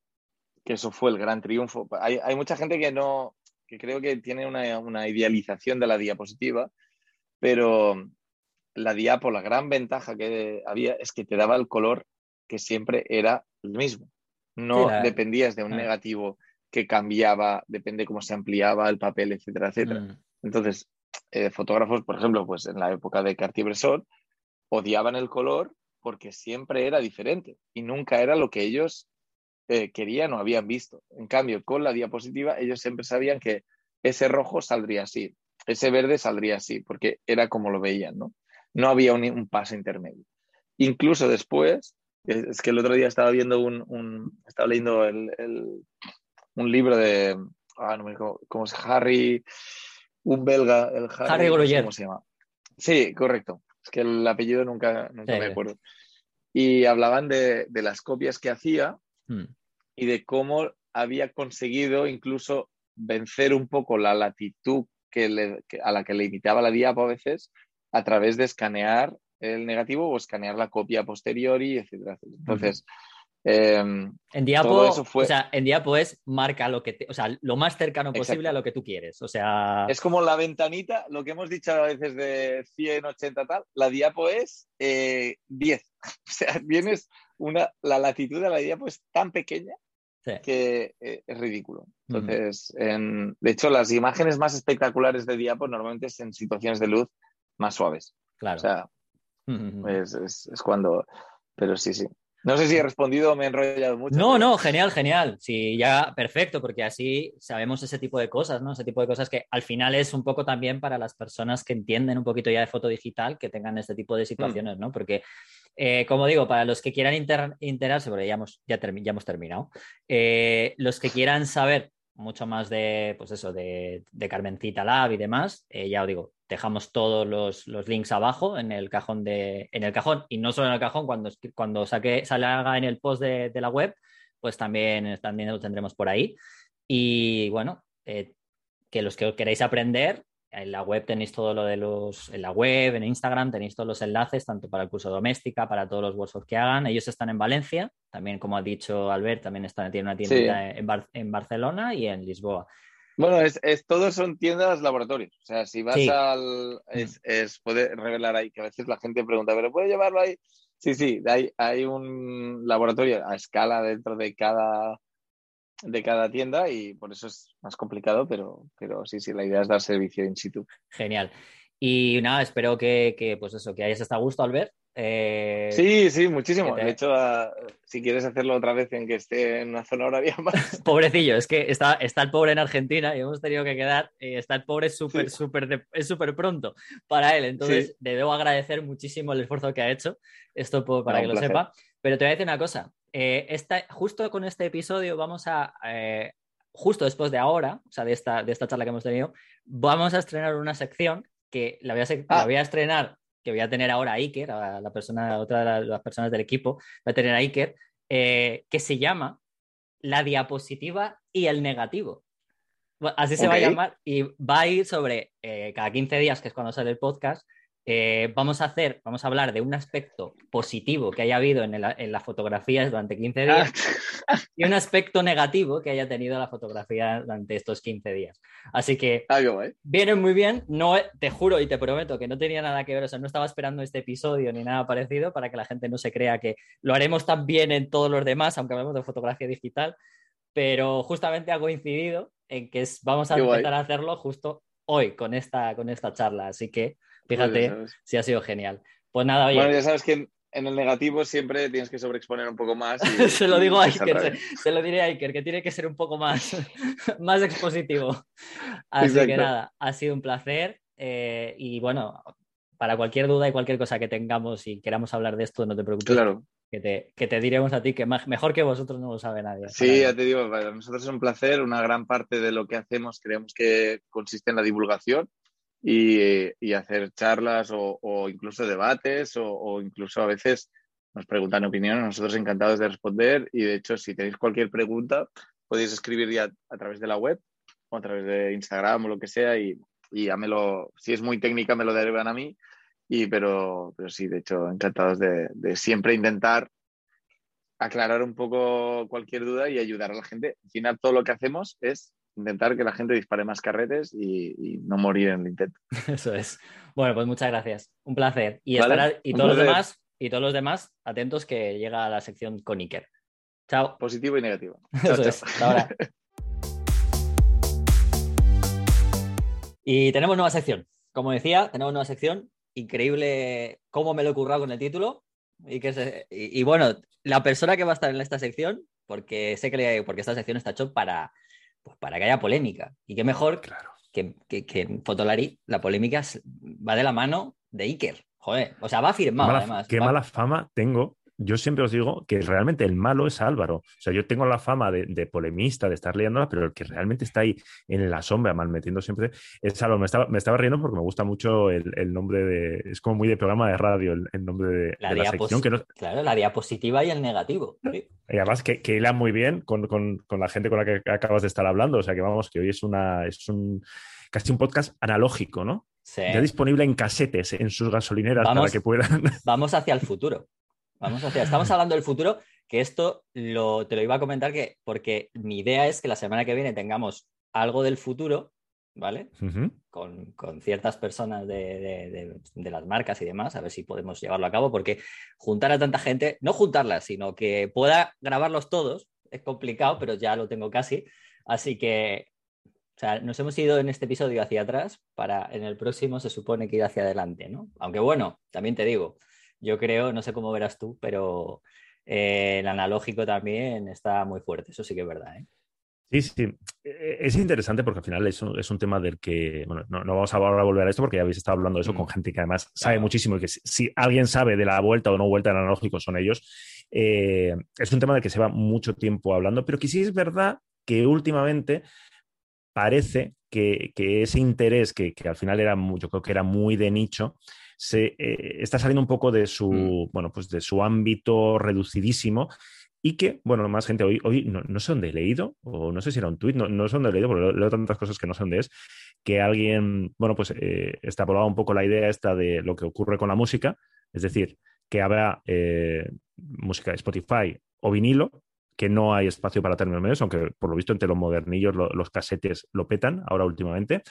que eso fue el gran triunfo. Hay, mucha gente que no, que creo que tiene una, una, idealización de la diapositiva, pero la diapo, la gran ventaja que había es que te daba el color que siempre era el mismo. No dependías de un negativo que cambiaba, depende cómo se ampliaba el papel, etcétera, etcétera. Mm. Entonces, eh, fotógrafos, por ejemplo, pues en la época de Cartier-Bresson, odiaban el color porque siempre era diferente y nunca era lo que ellos eh, querían o habían visto. En cambio, con la diapositiva, ellos siempre sabían que ese rojo saldría así, ese verde saldría así, porque era como lo veían, ¿no? No había un, paso intermedio. Incluso después, es que el otro día estaba viendo un, estaba leyendo un libro de, ah, no me cómo es Harry, un belga, el Harry, Harry ¿Cómo se llama? Sí, correcto. Es que el apellido nunca, nunca me acuerdo. Y hablaban de, las copias que hacía hmm. y de cómo había conseguido incluso vencer un poco la latitud que a la que le imitaba la diapo a veces a través de escanear el negativo o escanear la copia posteriori, etcétera, Entonces, em, en Diapo, o sea, en Diapo es marca lo que, o sea, lo más cercano posible a lo que tú quieres, o sea... Es como la ventanita, lo que hemos dicho a veces de 100, 80 tal, la Diapo es 10. Eh, (laughs) o sea, tienes una, la latitud de la Diapo es tan pequeña que eh, es ridículo. Entonces, de hecho, las imágenes más espectaculares de Diapo normalmente es en situaciones de luz más suaves. Claro. O sea, es, cuando. Pero sí, sí. No sé si he respondido o me he enrollado mucho. No, no, genial, genial. Sí, ya perfecto, porque así sabemos ese tipo de cosas, ¿no? Ese tipo de cosas que al final es un poco también para las personas que entienden un poquito ya de foto digital, que tengan este tipo de situaciones, ¿no? Porque, eh, como digo, para los que quieran enterarse, porque ya hemos, ya, hemos terminado, eh, los que quieran saber mucho más de, pues eso, de, Carmencita Lab y demás, eh, ya os digo, dejamos todos los, links abajo en el cajón de, en el cajón, y no solo en el cajón, cuando, cuando saque, salga en el post de, la web, pues también, también lo tendremos por ahí. Y bueno, eh, que los que queréis aprender, en la web tenéis todo lo de los, en la web, en Instagram tenéis todos los enlaces, tanto para el curso doméstica, para todos los workshops que hagan. Ellos están en Valencia, también como ha dicho Albert, también están, tienen una tienda en, Barcelona y en Lisboa. Bueno, es, todos son tiendas laboratorios. O sea, si vas al. Es, es, puede revelar ahí, que a veces la gente pregunta, ¿pero puede llevarlo ahí? Sí, sí, hay, hay un laboratorio a escala dentro de cada de cada tienda y por eso es más complicado, pero, pero sí, sí, la idea es dar servicio in situ. Genial. Y nada, espero que, que pues eso, que hayas estado a gusto, Albert. Eh, sí, sí, muchísimo. De hecho, si quieres hacerlo otra vez en que esté en una zona horaria (laughs) más. (laughs) Pobrecillo, es que está, está el pobre en Argentina y hemos tenido que quedar. Eh, está el pobre súper, súper, es súper pronto para él. Entonces, le debo agradecer muchísimo el esfuerzo que ha hecho. Esto para que lo sepa. Pero te voy a decir una cosa. Eh, justo con este episodio vamos a, eh, justo después de ahora, o sea, de esta, de esta charla que hemos tenido, vamos a estrenar una sección que la voy a, la ah. voy a estrenar, que voy a tener ahora a Iker, a la persona, otra de las personas del equipo, voy a tener a Iker, eh, que se llama La diapositiva y el negativo. Así se va a llamar y va a ir sobre cada 15 días, que es cuando sale el podcast, eh, vamos a hacer, vamos a hablar de un aspecto positivo que haya habido en, las fotografías durante 15 días ah. (laughs) y un aspecto negativo que haya tenido la fotografía durante estos 15 días. Así que ah, viene muy bien. No, te juro y te prometo que no tenía nada que ver, o sea, no estaba esperando este episodio ni nada parecido para que la gente no se crea que lo haremos tan bien en todos los demás, aunque hablemos de fotografía digital, pero justamente ha coincidido en que vamos a empezar a hacerlo justo hoy con esta, con esta charla. Así que Fíjate si ha sido genial. Pues nada, oye. Bueno, ya sabes que en, el negativo siempre tienes que sobreexponer un poco más. (laughs) se lo digo a Iker, se, lo diré a Iker, que tiene que ser un poco más, (laughs) más expositivo. Así que nada, ha sido un placer. Eh, y bueno, para cualquier duda y cualquier cosa que tengamos y queramos hablar de esto, no te preocupes. Claro. Que te, que te diremos a ti que mejor que vosotros no lo sabe nadie. Sí, ya te digo, para nosotros es un placer. Una gran parte de lo que hacemos creemos que consiste en la divulgación y, hacer charlas o, incluso debates o, incluso a veces nos preguntan opiniones, nosotros encantados de responder y de hecho si tenéis cualquier pregunta podéis escribir ya a través de la web o a través de Instagram o lo que sea y, y ya me lo, si es muy técnica me lo derivan a mí, y, pero, pero sí, de hecho encantados de siempre intentar aclarar un poco cualquier duda y ayudar a la gente. Al final todo lo que hacemos es intentar que la gente dispare más carretes y, no morir en el intento. (laughs) Eso es. Bueno, pues muchas gracias. Un placer. Y, y todos los demás, y todos los demás, atentos que llega a la sección con Iker. Chao. Positivo y negativo. (laughs) Eso es. Hasta ahora. (laughs) y tenemos nueva sección. Como decía, tenemos nueva sección. Increíble cómo me lo he currado con el título. Y, que y, bueno, la persona que va a estar en esta sección, porque sé que porque esta sección está hecho para, pues para que haya polémica. Y qué mejor claro. que, que, en Fotolari la polémica va de la mano de Iker. Joder, o sea, va firmado además. Qué mala fama tengo yo siempre os digo que realmente el malo es Álvaro. O sea, yo tengo la fama de, polemista, de estar leyéndola, pero el que realmente está ahí en la sombra, mal metiendo siempre, es Álvaro. Me estaba, me estaba riendo porque me gusta mucho el, nombre de. Es como muy de programa de radio el, nombre de la, sección. Que Claro, la diapositiva y el negativo. Y además que, que hila muy bien con, la gente con la que acabas de estar hablando. O sea, que vamos, que hoy es una. Es un casi un podcast analógico, ¿no? Sí. Ya disponible en casetes en sus gasolineras para que puedan. Vamos hacia el futuro. Vamos hacia, estamos hablando del futuro, que esto lo, te lo iba a comentar que, porque mi idea es que la semana que viene tengamos algo del futuro, ¿vale? con, ciertas personas de, las marcas y demás, a ver si podemos llevarlo a cabo, porque juntar a tanta gente, no juntarlas, sino que pueda grabarlos todos, es complicado, pero ya lo tengo casi. Así que, o sea, nos hemos ido en este episodio hacia atrás para en el próximo se supone que ir hacia adelante, ¿no? Aunque bueno, también te digo, yo creo, no sé cómo verás tú, pero eh, el analógico también está muy fuerte, eso sí que es verdad. ¿eh? Sí, sí. E-, es interesante porque al final es un, es un tema del que, bueno, no, vamos a volver a esto porque ya habéis estado hablando de eso con mm. gente que además sabe muchísimo y que si, alguien sabe de la vuelta o no vuelta del analógico son ellos. Eh, es un tema del que se va mucho tiempo hablando, pero que sí es verdad que últimamente parece que, ese interés que, que, al final era, yo creo que era muy de nicho, se eh, está saliendo un poco de su, mm. bueno, pues de su ámbito reducidísimo y que, bueno, más gente hoy, hoy no, sé dónde he leído, o no sé si era un tuit, no, no sé dónde he leído, porque leo, tantas cosas que no sé dónde es, que alguien, bueno, pues eh, extrapolaba un poco la idea esta de lo que ocurre con la música, es decir, que habrá eh, música de Spotify o vinilo, que no hay espacio para términos medios, aunque por lo visto entre los modernillos los casetes lo petan ahora últimamente.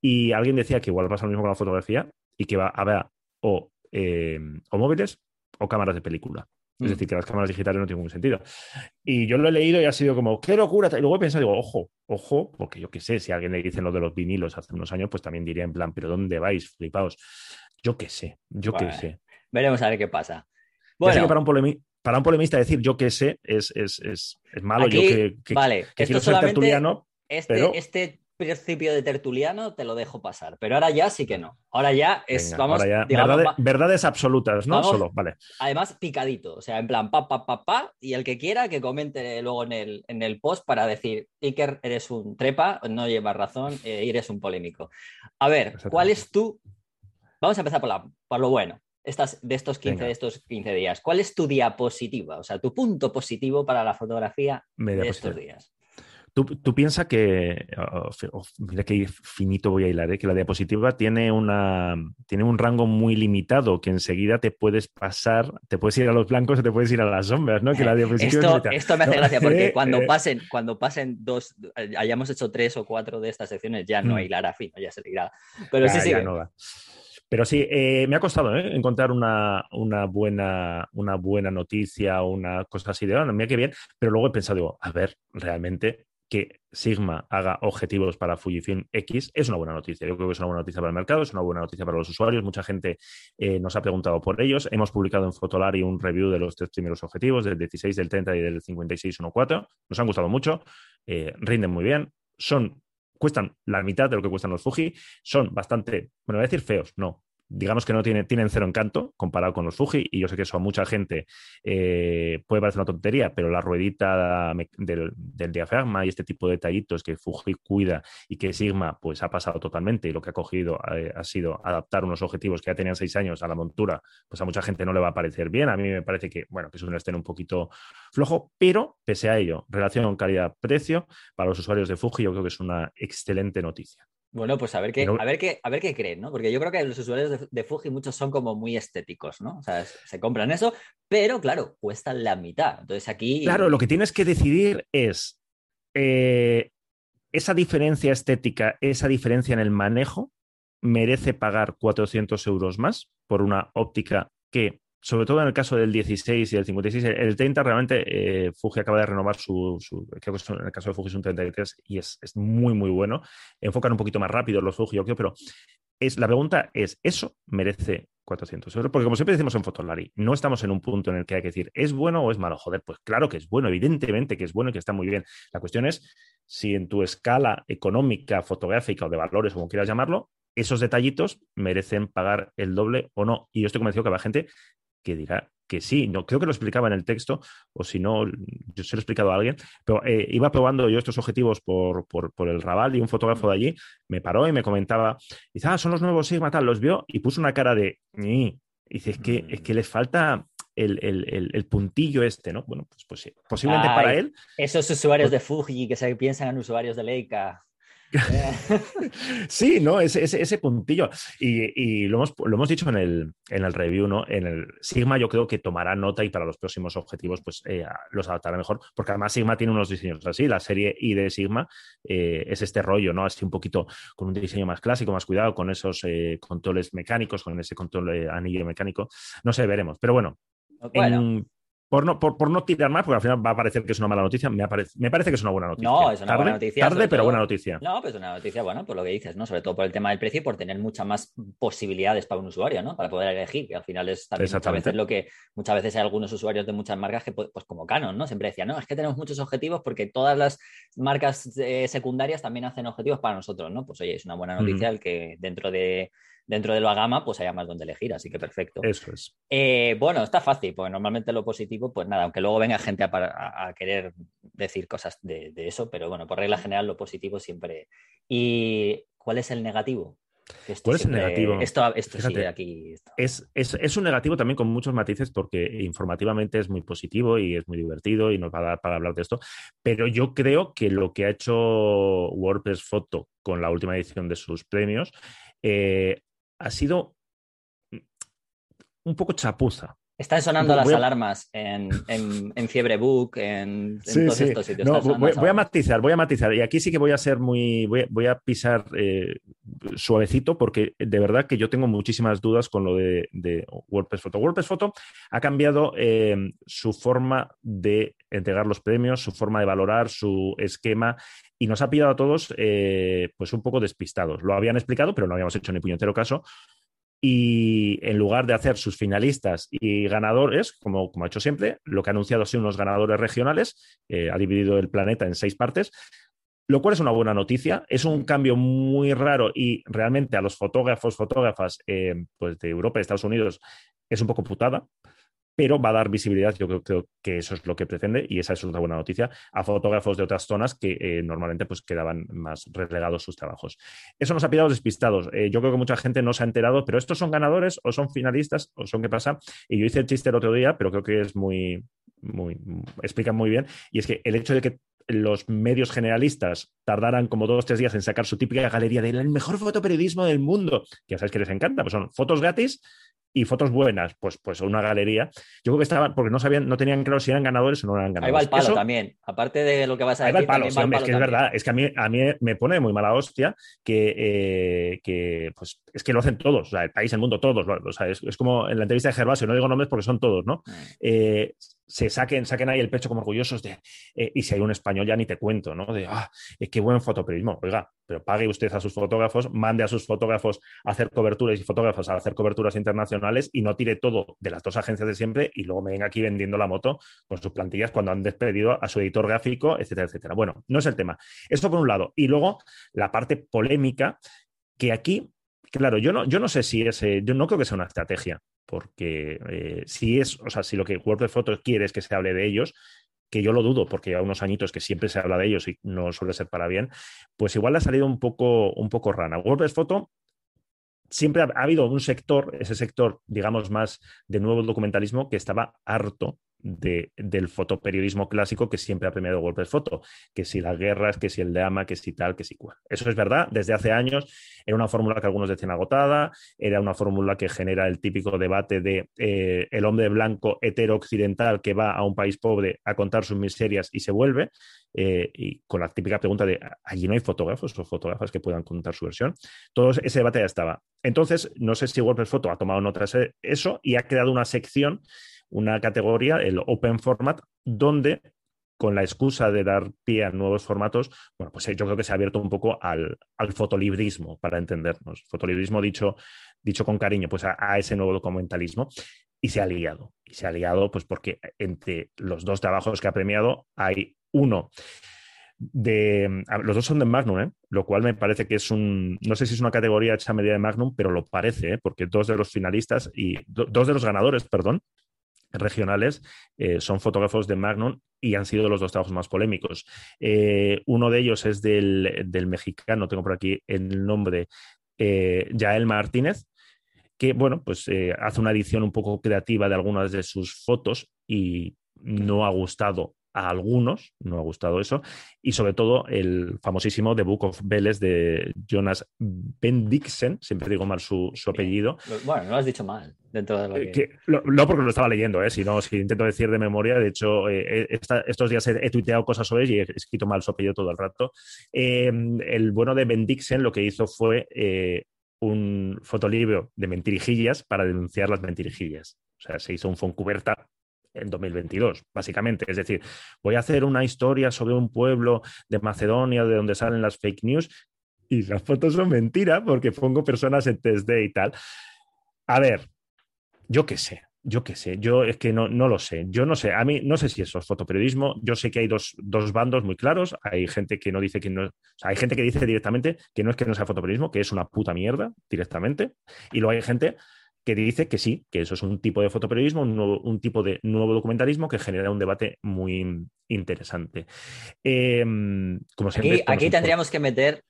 Y alguien decía que igual pasa lo mismo con la fotografía, y que va a haber o, eh, o móviles o cámaras de película. Es mm. decir, que las cámaras digitales no tienen ningún sentido. Y yo lo he leído y ha sido como, qué locura. Y luego he pensado, digo, ojo, ojo, porque yo qué sé, si alguien le dice lo de los vinilos hace unos años, pues también diría en plan, pero ¿dónde vais? Flipaos. Yo qué sé, yo qué sé. Veremos a ver qué pasa. Bueno. para un, para un polemista decir yo qué sé es, es, es, es malo. yo que, vale, que quiero ser tertuliano. Este, este principio de tertuliano te lo dejo pasar, pero ahora ya sí que no. Ahora ya es, vamos, verdades, absolutas, ¿no? Solo, vale. Además, picadito, o sea, en plan, pa, pa, pa, pa, y el que quiera que comente luego en el, en el post para decir, Iker, eres un trepa, no llevas razón, eh, eres un polémico. A ver, ¿cuál es tu... Vamos a empezar por, la, por lo bueno. Estas, de, estos 15, de estos 15 días. ¿Cuál es tu diapositiva? O sea, tu punto positivo para la fotografía de estos días. Tú, tú piensas que, oh, oh, mira qué finito voy a hilar, ¿eh? que la diapositiva tiene, una, tiene un rango muy limitado, que enseguida te puedes pasar, te puedes ir a los blancos o te puedes ir a las sombras, ¿no? Que la diapositiva esto, me hace gracia (laughs) porque eh, cuando, eh. pasen, cuando pasen dos, hayamos hecho tres o cuatro de estas secciones, ya no mm. hilar fino, ya se irá. Pero sí, sí. Pero sí, me ha costado encontrar una, una, buena, una buena noticia o una cosa así de, bueno, mira qué bien, pero luego he pensado, digo, a ver, realmente que Sigma haga objetivos para Fujifilm X es una buena noticia. Yo creo que es una buena noticia para el mercado, es una buena noticia para los usuarios. Mucha gente eh, nos ha preguntado por ellos. Hemos publicado en Fotolari un review de los tres primeros objetivos, del 16, del 30 y del 5614. Nos han gustado mucho, eh, rinden muy bien, son, cuestan la mitad de lo que cuestan los Fuji, son bastante, bueno, voy a decir feos, no, digamos que no tienen, tienen cero encanto comparado con los Fuji, y yo sé que eso a mucha gente eh, puede parecer una tontería, pero la ruedita del, diafragma y este tipo de detallitos que Fuji cuida y que Sigma pues ha pasado totalmente y lo que ha cogido eh, ha sido adaptar unos objetivos que ya tenían seis años a la montura, pues a mucha gente no le va a parecer bien. A mí me parece que, bueno, que es un estén un poquito flojo, pero pese a ello, relación calidad-precio para los usuarios de Fuji yo creo que es una excelente noticia. Bueno, pues a ver qué, a ver qué, a ver qué creen, ¿no? Porque yo creo que los usuarios de, Fuji muchos son como muy estéticos, ¿no? O sea, se compran eso, pero claro, cuesta la mitad. Entonces aquí. Claro, lo que tienes que decidir es eh, esa diferencia estética, esa diferencia en el manejo, merece pagar 400 euros más por una óptica que sobre todo en el caso del 16 y el 56, el 30 realmente eh, Fuji acaba de renovar su, creo que en el caso de Fuji es un 33 y es, muy, muy bueno. Enfocan un poquito más rápido los Fuji, yo creo, pero es, la pregunta es, ¿eso merece 400 euros? Porque como siempre decimos en Fotolari, no estamos en un punto en el que hay que decir, ¿es bueno o es malo? Joder, pues claro que es bueno, evidentemente que es bueno y que está muy bien. La cuestión es si en tu escala económica, fotográfica o de valores, como quieras llamarlo, esos detallitos merecen pagar el doble o no. Y yo estoy convencido que habrá gente que dirá que sí. No, creo que lo explicaba en el texto, o si no, yo se lo he explicado a alguien, pero eh, iba probando yo estos objetivos por, por, el Raval y un fotógrafo de allí me paró y me comentaba, dice, ah, son los nuevos Sigma, tal, los vio y puso una cara de, y dice, es que, es que les falta el, puntillo este, ¿no? Bueno, pues, pues posiblemente para él. Esos usuarios de Fuji que se piensan en usuarios de Leica. (laughs) sí, ¿no? Ese, ese, puntillo. Y, lo, hemos, lo, hemos, dicho en el, en el review, ¿no? En el Sigma yo creo que tomará nota y para los próximos objetivos pues eh, los adaptará mejor, porque además Sigma tiene unos diseños así, la serie I de Sigma eh, es este rollo, ¿no? Así un poquito con un diseño más clásico, más cuidado, con esos eh, controles mecánicos, con ese control anillo mecánico. No sé, veremos. Pero bueno, bueno por no, por, no tirar más, porque al final va a parecer que es una mala noticia, me, me parece que es una buena noticia. No, es una buena noticia. Tarde, pero buena noticia. No, pues es una noticia, bueno, por lo que dices, ¿no? Sobre todo por el tema del precio y por tener muchas más posibilidades para un usuario, ¿no? Para poder elegir, que al final es también muchas veces lo que muchas veces hay algunos usuarios de muchas marcas que, pues, pues como Canon, ¿no? Siempre decían, no, es que tenemos muchos objetivos porque todas las marcas eh, secundarias también hacen objetivos para nosotros, ¿no? Pues oye, es una buena noticia el que dentro de dentro de la gama, pues haya más donde elegir, así que perfecto. Eso es. Eh, bueno, está fácil, porque normalmente lo positivo, pues nada, aunque luego venga gente a, querer decir cosas de, eso, pero bueno, por regla general lo positivo siempre. ¿Y cuál es el negativo? ¿Cuál es el negativo? Esto, esto aquí. Es, es, un negativo también con muchos matices porque informativamente es muy positivo y es muy divertido y nos va a dar para hablar de esto. Pero yo creo que lo que ha hecho WordPress Photo con la última edición de sus premios eh, ha sido un poco chapuza. Están sonando las alarmas en, Fiebre Book, en, todos estos sitios. voy, a matizar, voy a matizar. Y aquí sí que voy a ser muy. Voy, a pisar eh, suavecito, porque de verdad que yo tengo muchísimas dudas con lo de, WordPress Photo. WordPress Photo ha cambiado eh, su forma de entregar los premios, su forma de valorar, su esquema y nos ha pillado a todos eh, pues un poco despistados. Lo habían explicado, pero no habíamos hecho ni puñetero caso. Y en lugar de hacer sus finalistas y ganadores, como, como ha hecho siempre, lo que ha anunciado ha sido unos ganadores regionales, eh, ha dividido el planeta en seis partes, lo cual es una buena noticia. Es un cambio muy raro y realmente a los fotógrafos, fotógrafas eh, pues de Europa y Estados Unidos es un poco putada pero va a dar visibilidad, yo creo, que eso es lo que pretende y esa es otra buena noticia, a fotógrafos de otras zonas que eh, normalmente pues quedaban más relegados sus trabajos. Eso nos ha pillado despistados. Eh, yo creo que mucha gente no se ha enterado, pero estos son ganadores o son finalistas o son qué pasa. Y yo hice el chiste el otro día, pero creo que es muy, muy, explican muy bien, y es que el hecho de que los medios generalistas tardaran como dos o tres días en sacar su típica galería del mejor fotoperiodismo del mundo, que ya sabes que les encanta, pues son fotos gratis y fotos buenas, pues, pues una galería. Yo creo que estaban, porque no sabían, no tenían claro si eran ganadores o no eran ganadores. Ahí va el palo también, aparte de lo que vas a decir. Ahí va el palo, es que es verdad, es que a mí, a mí me pone muy mala hostia que, eh, que, pues, es que lo hacen todos, o sea, el país, el mundo, todos. O sea, es, como en la entrevista de Gervasio, no digo nombres porque son todos, ¿no? Mm. Eh, se saquen, saquen ahí el pecho como orgullosos de, eh, y si hay un español ya ni te cuento, ¿no? De, ah, qué buen fotoperiodismo. Oiga, pero pague usted a sus fotógrafos, mande a sus fotógrafos a hacer coberturas y fotógrafos a hacer coberturas internacionales y no tire todo de las dos agencias de siempre y luego me venga aquí vendiendo la moto con sus plantillas cuando han despedido a su editor gráfico, etcétera, etcétera. Bueno, no es el tema. Esto por un lado. Y luego la parte polémica, que aquí claro, yo no, yo no sé si es, yo no creo que sea una estrategia, porque eh, si es, o sea, si lo que WordPress Photos quiere es que se hable de ellos, que yo lo dudo porque hay unos añitos que siempre se habla de ellos y no suele ser para bien, pues igual ha salido un poco, un poco rana. WordPress Photo siempre ha, habido un sector, ese sector, digamos, más de nuevo documentalismo, que estaba harto del fotoperiodismo clásico que siempre ha premiado WordPress Foto, que si las guerras, que si el drama, que si tal, que si cual. Eso es verdad, desde hace años era una fórmula que algunos decían agotada, era una fórmula que genera el típico debate de eh, el hombre blanco hetero occidental que va a un país pobre a contar sus miserias y se vuelve, eh, y con la típica pregunta de allí no hay fotógrafos o fotógrafas que puedan contar su versión. Todo ese debate ya estaba. Entonces, no sé si WordPress Photo ha tomado notas de eso y ha creado una sección una categoría, el Open Format, donde con la excusa de dar pie a nuevos formatos, bueno, pues yo creo que se ha abierto un poco al, fotolibrismo, para entendernos. Fotolibrismo dicho, dicho con cariño, pues a, ese nuevo documentalismo. Y se ha liado. Y se ha liado, pues porque entre los dos trabajos que ha premiado hay uno de. Los dos son de Magnum, ¿eh? lo cual me parece que es un. No sé si es una categoría hecha a medida de Magnum, pero lo parece, ¿eh? porque dos de los finalistas y dos de los ganadores, perdón, regionales eh, son fotógrafos de Magnum y han sido los dos trabajos más polémicos. Eh, uno de ellos es del, mexicano, tengo por aquí el nombre, eh, Yael Martínez, que bueno, pues hace una edición un poco creativa de algunas de sus fotos y no ha gustado a algunos, no ha gustado eso, y sobre todo el famosísimo The Book of Veles de Jonas Bendixen, siempre digo mal su, apellido. Bueno, no lo has dicho mal dentro de lo eh, que... no porque lo estaba leyendo, ¿eh? si si intento decir de memoria, de hecho, eh, eh, estos días he, tuiteado cosas sobre él y he escrito mal su apellido todo el rato. el bueno de Bendixen lo que hizo fue un fotolibro de mentirijillas para denunciar las mentirijillas. O sea, se hizo un foncuberta en 2022, básicamente. Es decir, voy a hacer una historia sobre un pueblo de Macedonia de donde salen las fake news y las fotos son mentira porque pongo personas en 3D y tal. A ver, yo qué sé, yo qué sé, yo es que no, no lo sé, yo no sé, a mí no sé si eso es fotoperiodismo, yo sé que hay dos, dos bandos muy claros, hay gente que no dice que no, hay gente que dice directamente que no es que no sea fotoperiodismo, que es una puta mierda directamente, y luego hay gente que dice que sí, que eso es un tipo de fotoperiodismo, un, tipo de nuevo documentalismo que genera un debate muy interesante. Em, como aquí, tendríamos que meter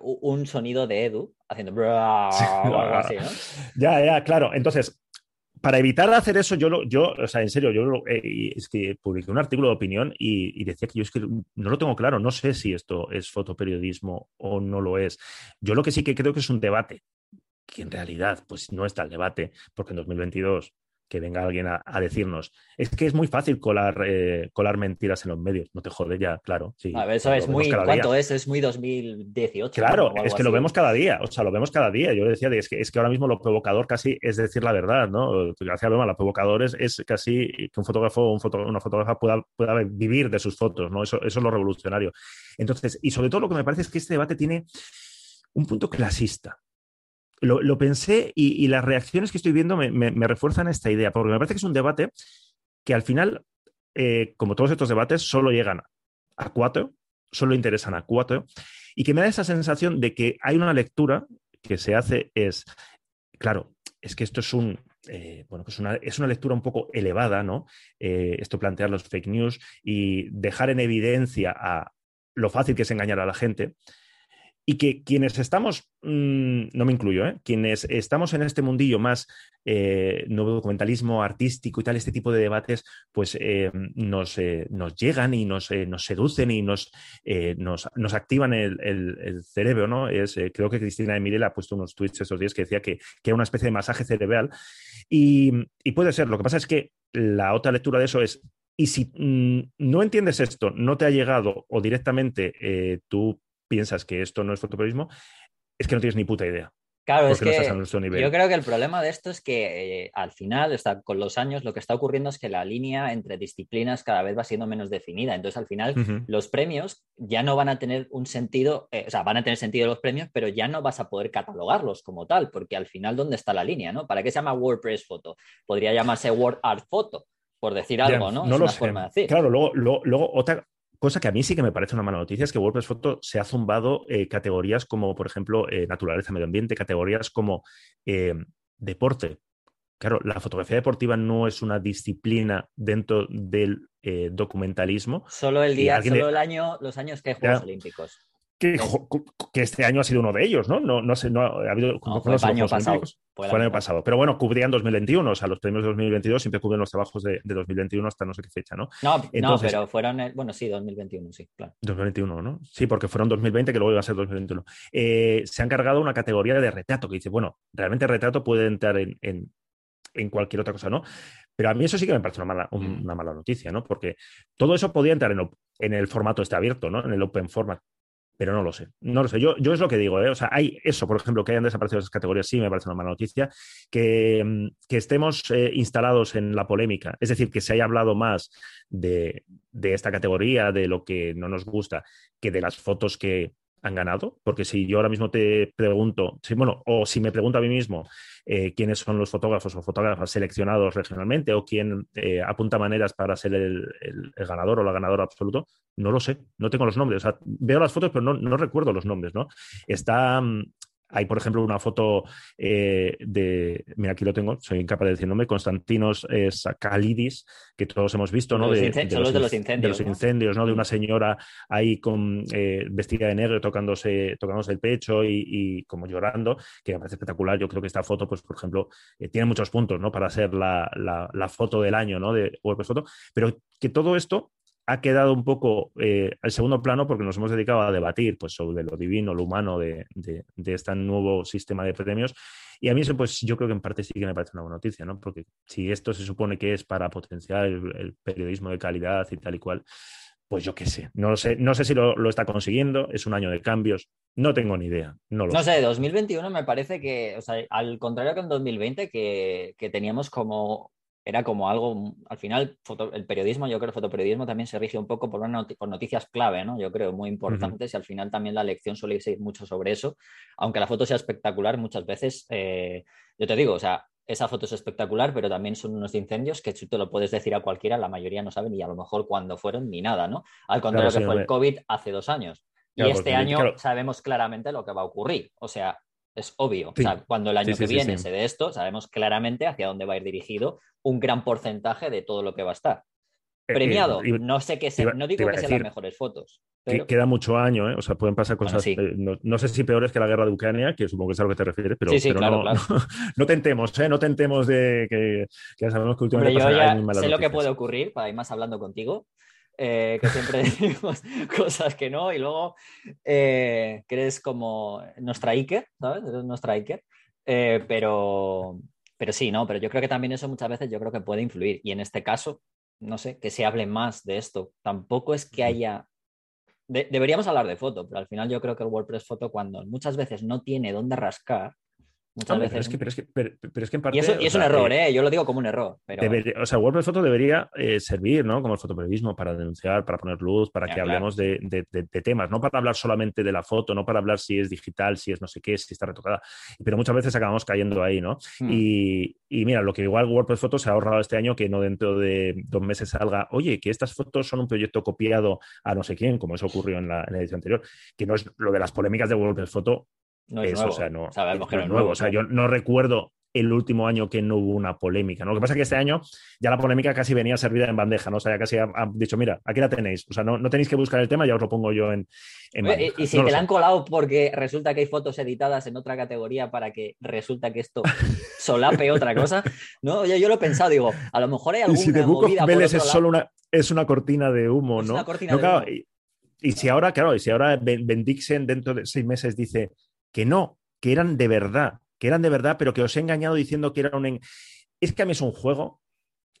un sonido de Edu haciendo (laughs) algo así, ¿no? (laughs) Ya, ya, claro. Entonces, para evitar hacer eso, yo, yo o sea, en serio, yo eh, es que publiqué un artículo de opinión y, decía que yo es que no lo tengo claro, no sé si esto es fotoperiodismo o no lo es. Yo lo que sí que creo que es un debate que en realidad pues no está el debate, porque en 2022 que venga alguien a, decirnos, es que es muy fácil colar, eh, colar mentiras en los medios, no te jode ya, claro. Sí, a ver, eso es muy, ¿cuánto es? Es muy 2018. Claro, es que lo vemos cada día, o sea, lo vemos cada día. Yo decía, es que, es que ahora mismo lo provocador casi es decir la verdad, ¿no? Gracias a lo provocador es, casi que un fotógrafo o un una fotógrafa pueda, pueda, vivir de sus fotos, ¿no? Eso, eso es lo revolucionario. Entonces, y sobre todo lo que me parece es que este debate tiene un punto clasista lo, pensé y, las reacciones que estoy viendo me, refuerzan esta idea, porque me parece que es un debate que al final, eh, como todos estos debates, solo llegan a cuatro, solo interesan a cuatro, y que me da esa sensación de que hay una lectura que se hace es, claro, es que esto es un, eh, bueno, pues una, es una lectura un poco elevada, ¿no? Eh, esto plantear los fake news y dejar en evidencia a lo fácil que es engañar a la gente y que quienes estamos, mm, no me incluyo, ¿eh? quienes estamos en este mundillo más eh, nuevo documentalismo artístico y tal, este tipo de debates, pues eh, nos, nos, llegan y nos, nos seducen y nos, nos, activan el, cerebro, ¿no? Es, creo que Cristina Emile ha puesto unos tweets estos días que decía que, que era una especie de masaje cerebral y, y puede ser, lo que pasa es que la otra lectura de eso es y si mm, no entiendes esto, no te ha llegado o directamente tú piensas que esto no es fotoperiodismo, es que no tienes ni puta idea. Claro, es que yo creo que el problema de esto es que eh, al final, está, con los años, lo que está ocurriendo es que la línea entre disciplinas cada vez va siendo menos definida. Entonces, al final, los premios ya no van a tener un sentido, eh, o sea, van a tener sentido los premios, pero ya no vas a poder catalogarlos como tal, porque al final, ¿dónde está la línea? ¿no? ¿Para qué se llama WordPress Photo? Podría llamarse Word Art Photo, por decir algo, ¿no? No lo sé. Claro, luego, luego, luego, otra, cosa que a mí sí que me parece una mala noticia es que WordPress Photo se ha zumbado eh, categorías como, por ejemplo, eh, naturaleza, medio ambiente, categorías como eh, deporte. Claro, la fotografía deportiva no es una disciplina dentro del documentalismo. Solo el día, solo el año, los años que hay Juegos Olímpicos. Que, este año ha sido uno de ellos, ¿no? No, no sé, no ha habido. fue el año pasado. Fue el año pasado. Pero bueno, cubrían 2021, o sea, los premios de 2022 siempre cubren los trabajos de, 2021 hasta no sé qué fecha, ¿no? No, no pero fueron, bueno, sí, 2021, sí, claro. 2021, ¿no? Sí, porque fueron 2020, que luego iba a ser 2021. Eh, se han cargado una categoría de retrato que dice, bueno, realmente retrato puede entrar en, en, cualquier otra cosa, ¿no? Pero a mí eso sí que me parece una mala, mm. una mala noticia, ¿no? Porque todo eso podía entrar en, en el formato este abierto, ¿no? En el open format pero no lo sé. No lo sé. Yo, yo es lo que digo, ¿eh? O sea, hay eso, por ejemplo, que hayan desaparecido esas categorías, sí me parece una mala noticia. Que, mm, estemos eh, instalados en la polémica, es decir, que se haya hablado más de, de, esta categoría, de lo que no nos gusta, que de las fotos que, han ganado, porque si yo ahora mismo te pregunto, bueno, o si me pregunto a mí mismo eh, quiénes son los fotógrafos o fotógrafas seleccionados regionalmente o quién eh, apunta maneras para ser el, ganador o la ganadora absoluto, no lo sé, no tengo los nombres. O sea, veo las fotos, pero no, no recuerdo los nombres, ¿no? Está, mm, hay, por ejemplo, una foto eh, de, mira, aquí lo tengo, soy incapaz de decir nombre, Constantinos eh, Sakalidis, que todos hemos visto, ¿no? De, los, incendios. De los incendios, ¿no? De una señora ahí con eh, vestida de negro tocándose, tocándose el pecho y, como llorando, que me parece espectacular. Yo creo que esta foto, pues, por ejemplo, tiene muchos puntos, ¿no? Para ser la, la, foto del año, ¿no? De WordPress Photo, pero que todo esto ha quedado un poco eh, al segundo plano porque nos hemos dedicado a debatir pues, sobre lo divino, lo humano de, este nuevo sistema de premios. Y a mí eso, pues yo creo que en parte sí que me parece una buena noticia, ¿no? Porque si esto se supone que es para potenciar el, periodismo de calidad y tal y cual, pues yo qué sé. No sé, no sé si lo, está consiguiendo, es un año de cambios, no tengo ni idea. No, lo no sé, 2021 me parece que, o sea, al contrario que en 2020, que, que teníamos como era como algo, al final, el periodismo, yo creo que el fotoperiodismo también se rige un poco por, una por noticias clave, ¿no? Yo creo, muy importantes y al final también la lección suele ir mucho sobre eso. Aunque la foto sea espectacular, muchas veces, eh, yo te digo, o sea, esa foto es espectacular, pero también son unos incendios que tú te lo puedes decir a cualquiera, la mayoría no saben ni a lo mejor cuándo fueron ni nada, ¿no? Al contrario que fue el COVID hace dos años. y este año sabemos claramente lo que va a ocurrir. O sea, es obvio. O sea, cuando el año que viene se dé esto, sabemos claramente hacia dónde va a ir dirigido un gran porcentaje de todo lo que va a estar. Eh, Premiado, eh, no sé qué no digo que sean las mejores fotos. Queda mucho año, ¿eh? O sea, pueden pasar cosas, no, sé si peores que la guerra de Ucrania, que supongo que es a lo que te refieres, pero, (laughs) no, tentemos, ¿eh? No tentemos de que, ya sabemos que últimamente yo ya sé lo que puede ocurrir, para ir más hablando contigo, eh, que siempre (laughs) decimos (laughs) cosas que no, y luego eh, crees como nuestra Iker, ¿sabes? Eres nuestra Iker. Eh, pero, pero sí, ¿no? Pero yo creo que también eso muchas veces yo creo que puede influir. Y en este caso, no sé, que se hable más de esto. Tampoco es que haya... deberíamos hablar de foto, pero al final yo creo que el WordPress foto cuando muchas veces no tiene dónde rascar, Muchas veces. Pero es, que, pero, es que, en parte. Y, eso, es un error, ¿eh? Yo lo digo como un error. o sea, WordPress Photo debería eh, servir, ¿no? Como el fotoperiodismo para denunciar, para poner luz, para que hablemos de, temas, no para hablar solamente de la foto, no para hablar si es digital, si es no sé qué, si está retocada. Pero muchas veces acabamos cayendo ahí, ¿no? Hmm. Y, mira, lo que igual WordPress Photo se ha ahorrado este año, que no dentro de dos meses salga, oye, que estas fotos son un proyecto copiado a no sé quién, como eso ocurrió en la, en la edición anterior, que no es lo de las polémicas de WordPress Photo no es nuevo. O sea, no, Sabemos que no es nuevo. O sea, yo no recuerdo el último año que no hubo una polémica. ¿no? Lo que pasa es que este año ya la polémica casi venía servida en bandeja, ¿no? O sea, ya casi ha, dicho, mira, aquí la tenéis. O sea, no, no, tenéis que buscar el tema, ya os lo pongo yo en. en y, si te la han colado porque resulta que hay fotos editadas en otra categoría para que resulta que esto (laughs) solape otra cosa, ¿no? Yo, yo lo he pensado, digo, a lo mejor hay alguna y si de movida es solo una, es una cortina de humo, ¿no? Y, si ahora, claro, y si ahora Ben, Dixon dentro de seis meses dice que no, que eran de verdad, que eran de verdad, pero que os he engañado diciendo que era un... Es que a mí es un juego,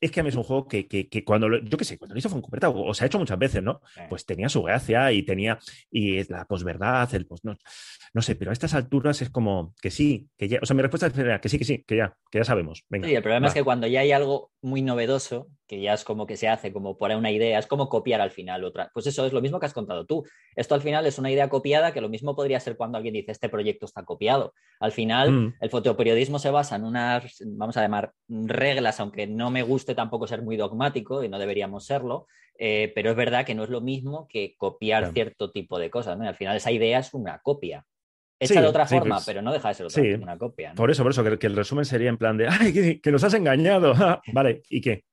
es que a mí es un juego que, cuando, lo, yo qué sé, cuando lo hizo Foncoperta, o, o se ha hecho muchas veces, ¿no? Pues tenía su gracia y tenía, y la posverdad, el post, no, no sé, pero a estas alturas es como que sí, que ya, o sea, mi respuesta es que sí, que sí, que ya, que ya sabemos. Venga, sí, el problema es que cuando ya hay algo muy novedoso, que ya es como que se hace como por una idea, es como copiar al final otra. Pues eso es lo mismo que has contado tú. Esto al final es una idea copiada que lo mismo podría ser cuando alguien dice este proyecto está copiado. Al final, mm. el fotoperiodismo se basa en unas, vamos a llamar, reglas, aunque no me guste tampoco ser muy dogmático y no deberíamos serlo, eh, pero es verdad que no es lo mismo que copiar cierto tipo de cosas. ¿no? al final esa idea es una copia. Hecha de otra forma, pues pero no deja de ser otra, una copia. Por eso, por eso, que, el resumen sería en plan de, ¡ay, que, que nos has engañado! (laughs) vale, ¿y qué?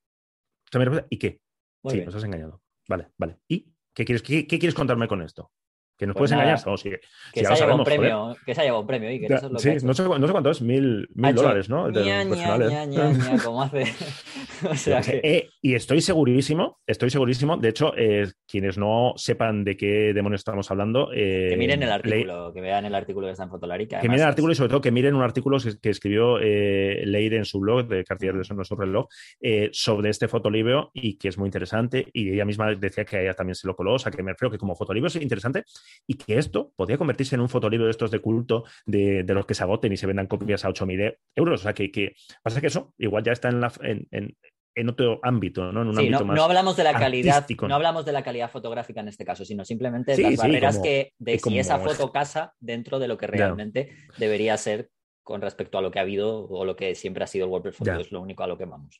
¿Y qué? sí, nos has engañado. Vale, vale. ¿Y qué quieres, qué, quieres contarme con esto? ¿Que nos pues puedes engañar? No, que, se haya llevado un premio, que se haya llevado un premio. Y que eso es lo sí, no, sé, no, sé, cuánto es, mil, mil dólares, ¿no? Ña, ña, ña, como hace. (laughs) o sea que... eh, y estoy segurísimo, estoy segurísimo. De hecho, eh, quienes no sepan de qué demonios estamos hablando. Eh, que miren el artículo, que vean el artículo que está en Fotolari. Que, miren el artículo y sobre todo que miren un artículo que, escribió eh, Leire en su blog, de Cartier de nuestro reloj, eh, sobre este fotolibro y que es muy interesante. Y ella misma decía que a ella también se lo coló, o sea que me refiero que como fotolibro es interesante y que esto podría convertirse en un fotolibro de estos de culto de, los que se agoten y se vendan copias a 8.000 euros. O sea, que, pasa que eso igual ya está en, la, en, otro ámbito, ¿no? En un ámbito no, más no hablamos de la calidad, no hablamos de la calidad fotográfica en este caso, sino simplemente de las barreras que de si esa foto casa dentro de lo que realmente debería ser con respecto a lo que ha habido o lo que siempre ha sido el WordPress Photo, es lo único a lo que vamos.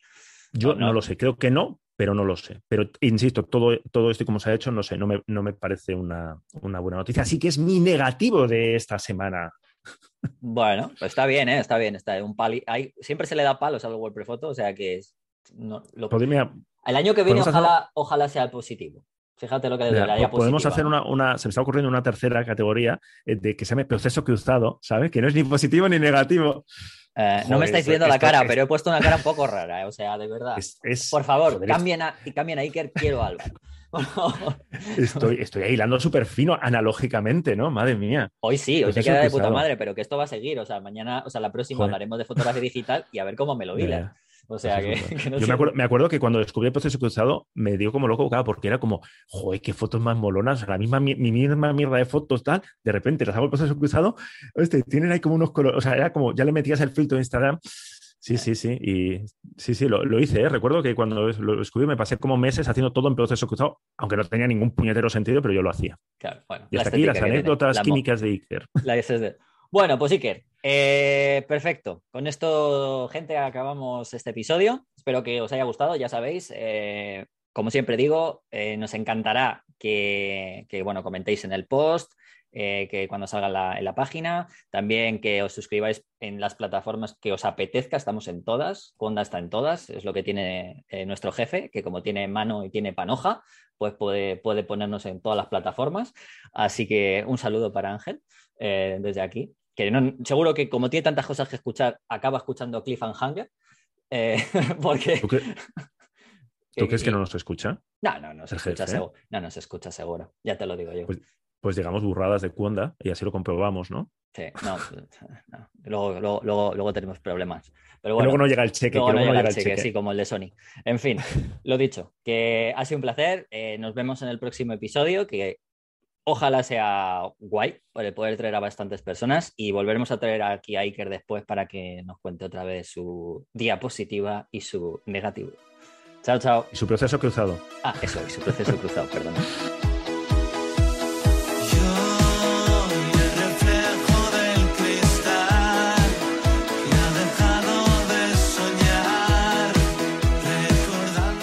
Yo no, lo sé, creo que no, pero no lo sé. Pero insisto, todo, todo esto como se ha hecho, no sé, no me, no me parece una, una, buena noticia. Así que es mi negativo de esta semana. Bueno, pues está bien, ¿eh? está bien. Está un pali... Hay... Siempre se le da palos al WordPress Photo, o sea que es... No, lo... El año que viene ojalá, ojalá sea positivo. Fíjate lo que le ya, Podemos hacer una, una, se me está ocurriendo una tercera categoría eh, de que se llame proceso cruzado, ¿sabes? Que no es ni positivo ni negativo. Eh, no me estáis viendo la cara, pero he puesto una cara un poco rara, eh, o sea, de verdad. Por favor, cambien, a, cambien a Iker, quiero algo. (laughs) estoy, estoy hilando súper fino analógicamente, ¿no? Madre mía. Hoy sí, hoy se queda de puta madre, pero que esto va a seguir. O sea, mañana, o sea, la próxima hablaremos de fotografía digital y a ver cómo me lo hila. O sea que, (laughs) Yo me, acuerdo, que cuando descubrí el proceso cruzado me dio como loco, porque era como, joder, qué fotos más molonas, la misma, mi, misma mierda de fotos, tal. De repente las hago el proceso cruzado, este, tienen ahí como unos colores, o sea, era como, ya le metías el filtro de Instagram. Sí, sí, sí. Y sí, sí, lo, hice. ¿eh? Recuerdo que cuando lo descubrí me pasé como meses haciendo todo en proceso cruzado, aunque no tenía ningún puñetero sentido, pero yo lo hacía. Claro, bueno, y hasta aquí las anécdotas químicas de Iker. La SSD. Bueno, pues Iker, eh, perfecto. Con esto, gente, acabamos este episodio. Espero que os haya gustado, ya sabéis. Eh, como siempre digo, eh, nos encantará que, bueno, comentéis en el post, que cuando salga en la página, también que os suscribáis en las plataformas que os apetezca, estamos en todas, Conda está en todas, es lo que tiene nuestro jefe, que como tiene mano y tiene panoja, pues puede, puede ponernos en todas las plataformas. Así que un saludo para Ángel desde aquí que seguro que como tiene tantas cosas que escuchar, acaba escuchando Cliff and Hunger. Eh, (laughs) porque... ¿Tú, crees que no nos escucha? No, no, no se escucha seguro. No, no se escucha seguro. Ya te lo digo yo. Pues, pues digamos burradas de cuonda y así lo comprobamos, ¿no? Sí, no, (laughs) Luego, luego, luego, tenemos problemas. Pero bueno, luego no llega el cheque. Luego no llega, el cheque, sí, como el de Sony. En fin, (laughs) lo dicho, que ha sido un placer. Eh, nos vemos en el próximo episodio, que Ojalá sea guay para poder traer a bastantes personas y volveremos a traer aquí a Iker después para que nos cuente otra vez su diapositiva y su negativo. Chao, chao. Y su proceso cruzado. Ah, eso, y su proceso cruzado, perdón.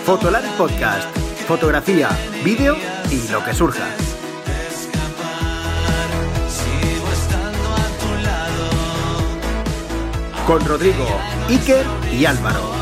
Fotolar Podcast. Fotografía, vídeo y lo que surja. Con Rodrigo, Iker y Álvaro.